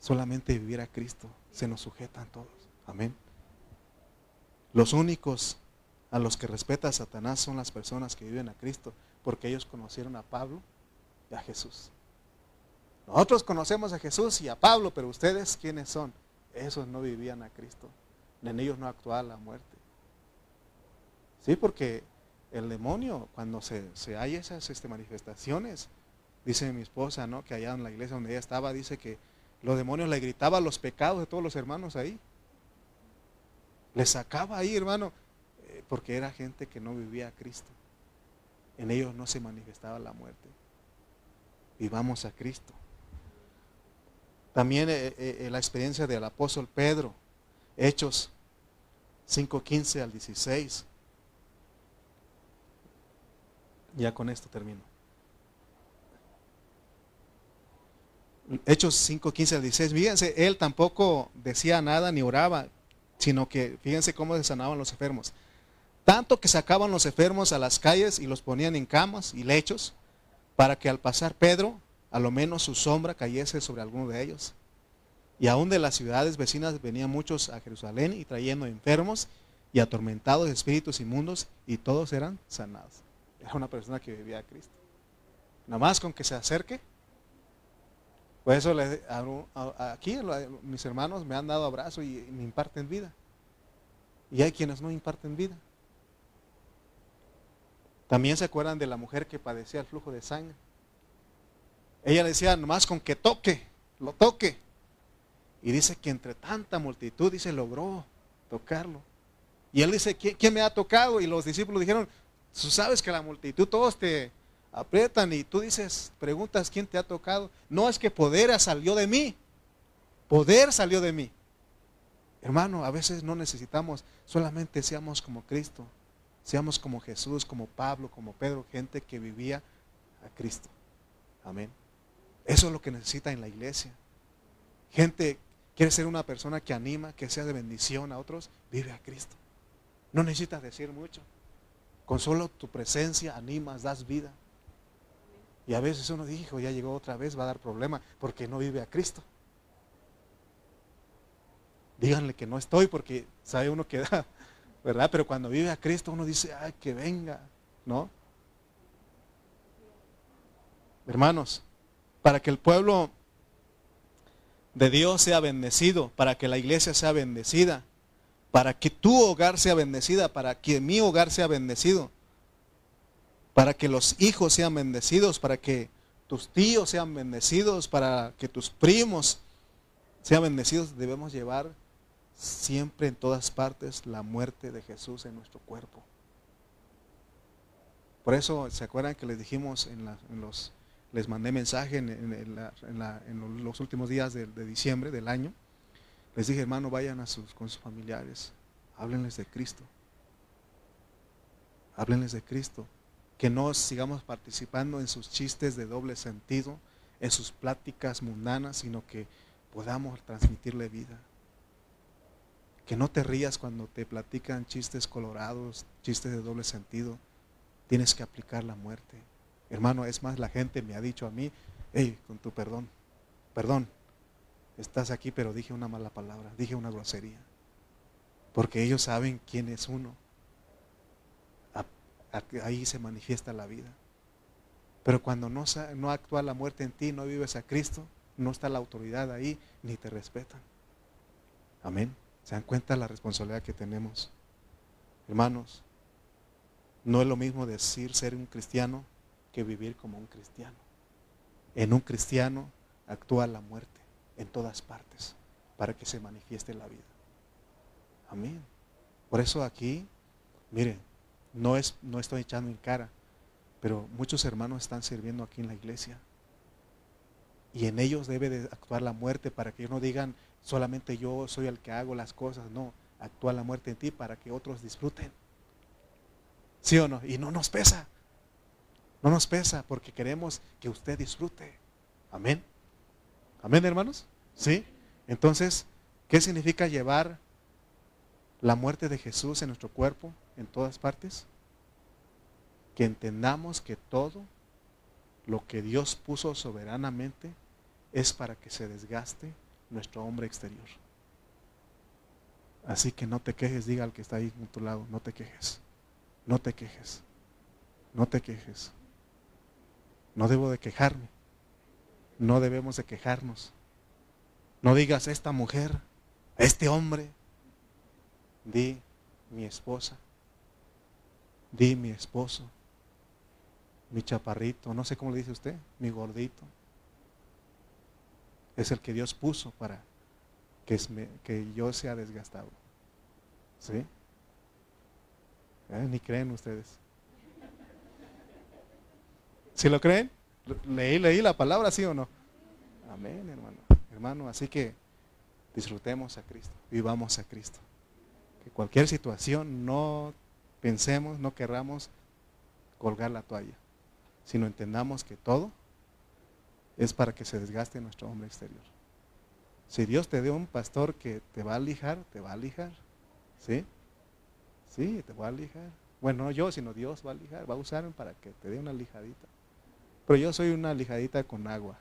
solamente vivir a Cristo se nos sujetan todos. Amén. Los únicos a los que respeta Satanás son las personas que viven a Cristo, porque ellos conocieron a Pablo y a Jesús. Nosotros conocemos a Jesús y a Pablo, pero ustedes quiénes son? Esos no vivían a Cristo. En ellos no actuaba la muerte. Sí, porque el demonio, cuando se, se hay esas este, manifestaciones, Dice mi esposa, ¿no? Que allá en la iglesia donde ella estaba, dice que los demonios le gritaban los pecados de todos los hermanos ahí. Le sacaba ahí, hermano, porque era gente que no vivía a Cristo. En ellos no se manifestaba la muerte. Vivamos a Cristo. También eh, eh, la experiencia del apóstol Pedro, Hechos 5.15 al 16. Ya con esto termino. Hechos 5, 15 al 16. Fíjense, él tampoco decía nada ni oraba, sino que fíjense cómo se sanaban los enfermos. Tanto que sacaban los enfermos a las calles y los ponían en camas y lechos para que al pasar Pedro, a lo menos su sombra cayese sobre alguno de ellos. Y aún de las ciudades vecinas venían muchos a Jerusalén y trayendo enfermos y atormentados espíritus inmundos y todos eran sanados. Era una persona que vivía a Cristo. Nada más con que se acerque, Por eso aquí mis hermanos me han dado abrazo y me imparten vida. Y hay quienes no imparten vida. También se acuerdan de la mujer que padecía el flujo de sangre. Ella decía, nomás con que toque, lo toque. Y dice que entre tanta multitud, dice, logró tocarlo. Y él dice, ¿quién, me ha tocado? Y los discípulos dijeron, tú sabes que la multitud, todos te aprietan y tú dices, preguntas, ¿quién te ha tocado? No es que poder salió de mí, poder salió de mí. Hermano, a veces no necesitamos, solamente seamos como Cristo, seamos como Jesús, como Pablo, como Pedro, gente que vivía a Cristo. Amén. Eso es lo que necesita en la iglesia. Gente quiere ser una persona que anima, que sea de bendición a otros, vive a Cristo. No necesitas decir mucho. Con solo tu presencia animas, das vida. Y a veces uno dijo, ya llegó otra vez, va a dar problema porque no vive a Cristo. Díganle que no estoy porque sabe uno que da, ¿verdad? Pero cuando vive a Cristo uno dice, ay, que venga, ¿no? Hermanos, para que el pueblo de Dios sea bendecido, para que la iglesia sea bendecida, para que tu hogar sea bendecida, para que mi hogar sea bendecido, para que los hijos sean bendecidos, para que tus tíos sean bendecidos, para que tus primos sean bendecidos, debemos llevar siempre en todas partes la muerte de Jesús en nuestro cuerpo. Por eso, ¿se acuerdan que les dijimos en, los, les mandé mensaje en, los últimos días de, diciembre del año? Les dije, hermano, vayan a sus, con sus familiares, háblenles de Cristo. Háblenles de Cristo. Que no sigamos participando en sus chistes de doble sentido, en sus pláticas mundanas, sino que podamos transmitirle vida. Que no te rías cuando te platican chistes colorados, chistes de doble sentido. Tienes que aplicar la muerte. Hermano, es más, la gente me ha dicho a mí, hey, con tu perdón, perdón, estás aquí, pero dije una mala palabra, dije una grosería. Porque ellos saben quién es uno. Ahí se manifiesta la vida. Pero cuando no, no actúa la muerte en ti, no vives a Cristo, no está la autoridad ahí, ni te respetan. Amén. ¿Se dan cuenta la responsabilidad que tenemos? Hermanos, no es lo mismo decir ser un cristiano que vivir como un cristiano. En un cristiano actúa la muerte en todas partes para que se manifieste la vida. Amén. Por eso aquí, miren, no, es, no estoy echando en cara, pero muchos hermanos están sirviendo aquí en la iglesia. Y en ellos debe de actuar la muerte para que ellos no digan, solamente yo soy el que hago las cosas. No, actúa la muerte en ti para que otros disfruten. ¿Sí o no? Y no nos pesa. No nos pesa porque queremos que usted disfrute. Amén. Amén, hermanos. ¿Sí? Entonces, ¿qué significa llevar la muerte de Jesús en nuestro cuerpo en todas partes? Que entendamos que todo lo que Dios puso soberanamente es para que se desgaste nuestro hombre exterior. Así que no te quejes, diga al que está ahí a tu lado, no te quejes, no te quejes, no te quejes. No debo de quejarme, no debemos de quejarnos. No digas esta mujer, este hombre, di mi esposa, di mi esposo, mi chaparrito, no sé cómo le dice usted, mi gordito es el que Dios puso para que, yo sea desgastado. ¿Sí? ¿Eh? Ni creen ustedes. ¿Sí lo creen? Leí, leí la palabra, ¿sí o no? Amén, hermano. Hermano, así que disfrutemos a Cristo, vivamos a Cristo. Que cualquier situación no pensemos, no querramos colgar la toalla, sino entendamos que todo es para que se desgaste nuestro hombre exterior. Si Dios te dio un pastor que te va a lijar, te va a lijar. ¿Sí? Sí, te va a lijar. Bueno, no yo, sino Dios va a lijar, va a usarme para que te dé una lijadita. Pero yo soy una lijadita con agua.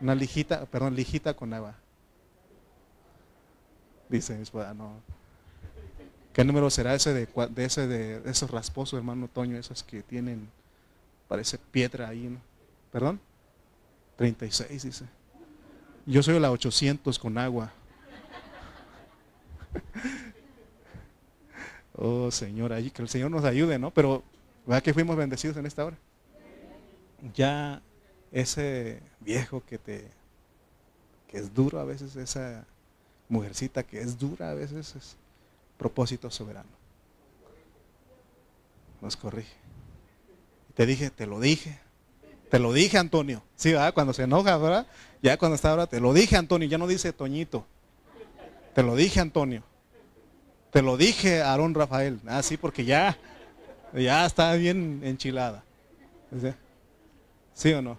Una lijita, perdón, lijita con agua. Dice mi esposa, no. ¿Qué número será ese de, de ese de esos rasposos, hermano Toño, esos que tienen, parece piedra ahí, ¿no? ¿Perdón? 36, dice. Yo soy la 800 con agua. Oh, Señor, ahí que el Señor nos ayude, ¿no? Pero, ¿verdad que fuimos bendecidos en esta hora? Ya ese viejo que te que es duro a veces, esa mujercita que es dura a veces es propósito soberano. Nos corrige. Te dije, te lo dije. Te lo dije, Antonio. Sí, ¿verdad? Cuando se enoja, ¿verdad? Ya cuando está ahora, te lo dije, Antonio. Ya no dice Toñito. Te lo dije, Antonio. Te lo dije, Aarón Rafael. Ah, sí, porque ya, ya está bien enchilada. ¿Sí o no?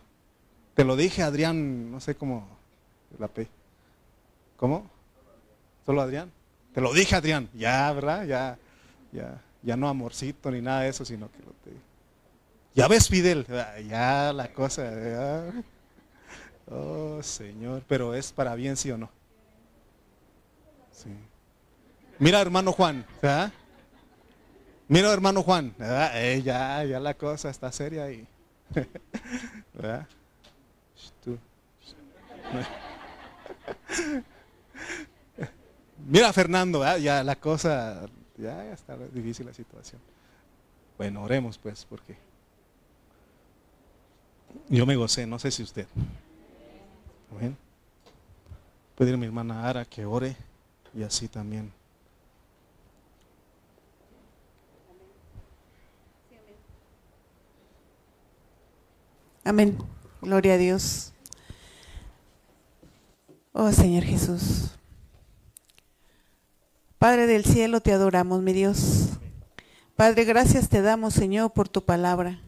Te lo dije, Adrián, no sé cómo la P. ¿Cómo? ¿Solo Adrián? Te lo dije, Adrián. Ya, ¿verdad? Ya, ya, ya no amorcito ni nada de eso, sino que lo te Ya ves, Fidel, ya la cosa. Oh, Señor, pero es para bien, sí o no. Sí. Mira, hermano Juan, ¿verdad? Mira, hermano Juan, eh, ya, ya la cosa está seria ahí. ¿Verdad? Mira, Fernando, ya la cosa, ya está difícil la situación. Bueno, oremos pues, porque yo me gocé, no sé si usted. Bueno, puede ir mi hermana Ara que ore y así también. Amén. Gloria a Dios. Oh Señor Jesús. Padre del cielo, te adoramos, mi Dios. Padre, gracias te damos, Señor, por tu palabra.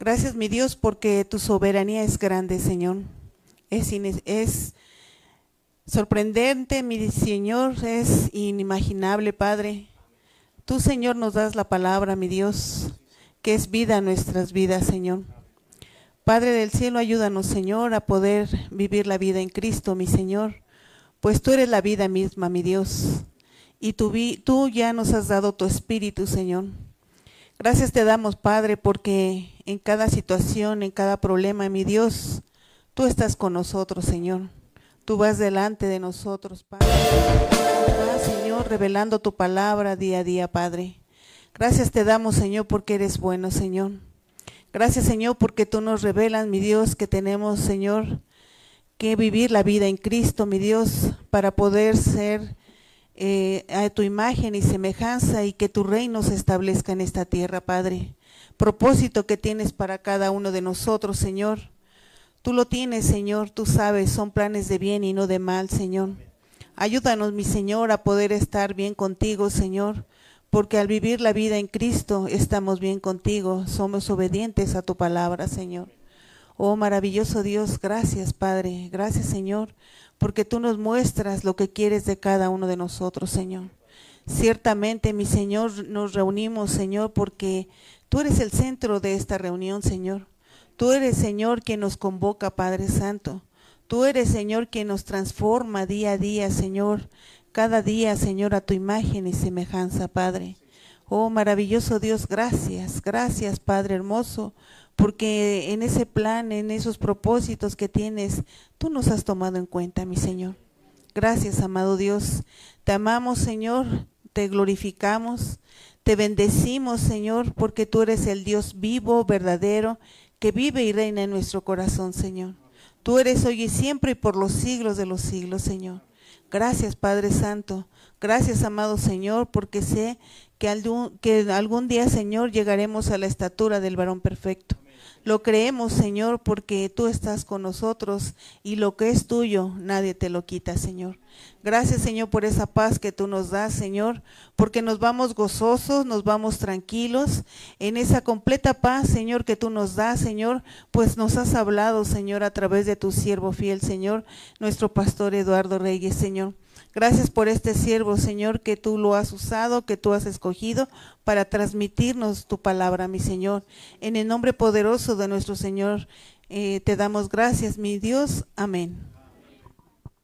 Gracias, mi Dios, porque tu soberanía es grande, Señor. Es, sorprendente, mi Señor, es inimaginable, Padre. Tú, Señor, nos das la palabra, mi Dios, que es vida nuestras vidas, Señor. Padre del cielo, ayúdanos, Señor, a poder vivir la vida en Cristo, mi Señor, pues tú eres la vida misma, mi Dios, y tú ya nos has dado tu espíritu, Señor. Gracias te damos, Padre, porque en cada situación, en cada problema, mi Dios, tú estás con nosotros, Señor. Tú vas delante de nosotros, Padre. Vas, Señor, revelando tu palabra día a día, Padre. Gracias te damos, Señor, porque eres bueno, Señor. Gracias, Señor, porque tú nos revelas, mi Dios, que tenemos, Señor, que vivir la vida en Cristo, mi Dios, para poder ser eh, a tu imagen y semejanza y que tu reino se establezca en esta tierra, Padre. Propósito que tienes para cada uno de nosotros, Señor. Tú lo tienes, Señor, tú sabes, son planes de bien y no de mal, Señor. Ayúdanos, mi Señor, a poder estar bien contigo, Señor porque al vivir la vida en Cristo estamos bien contigo, somos obedientes a tu palabra, Señor. Oh maravilloso Dios, gracias Padre, gracias Señor, porque tú nos muestras lo que quieres de cada uno de nosotros, Señor. Ciertamente, mi Señor, nos reunimos, Señor, porque tú eres el centro de esta reunión, Señor. Tú eres, Señor, quien nos convoca, Padre Santo. Tú eres, Señor, quien nos transforma día a día, Señor, cada día, Señor, a tu imagen y semejanza, Padre. Oh maravilloso Dios, gracias, gracias, Padre hermoso, porque en ese plan, en esos propósitos que tienes, tú nos has tomado en cuenta, mi Señor. Gracias, amado Dios. Te amamos, Señor, te glorificamos, te bendecimos, Señor, porque tú eres el Dios vivo, verdadero, que vive y reina en nuestro corazón, Señor. Tú eres hoy y siempre y por los siglos de los siglos, Señor. Gracias, Padre Santo. Gracias, amado Señor, porque sé que algún, que algún día, Señor, llegaremos a la estatura del varón perfecto. Lo creemos, Señor, porque tú estás con nosotros y lo que es tuyo, nadie te lo quita, Señor. Gracias, Señor, por esa paz que tú nos das, Señor, porque nos vamos gozosos, nos vamos tranquilos en esa completa paz, Señor, que tú nos das, Señor, pues nos has hablado, Señor, a través de tu siervo fiel, Señor, nuestro pastor Eduardo Reyes, Señor. Gracias por este siervo, Señor, que tú lo has usado, que tú has escogido para transmitirnos tu palabra, mi Señor. En el nombre poderoso de nuestro Señor, eh, te damos gracias, mi Dios. Amén.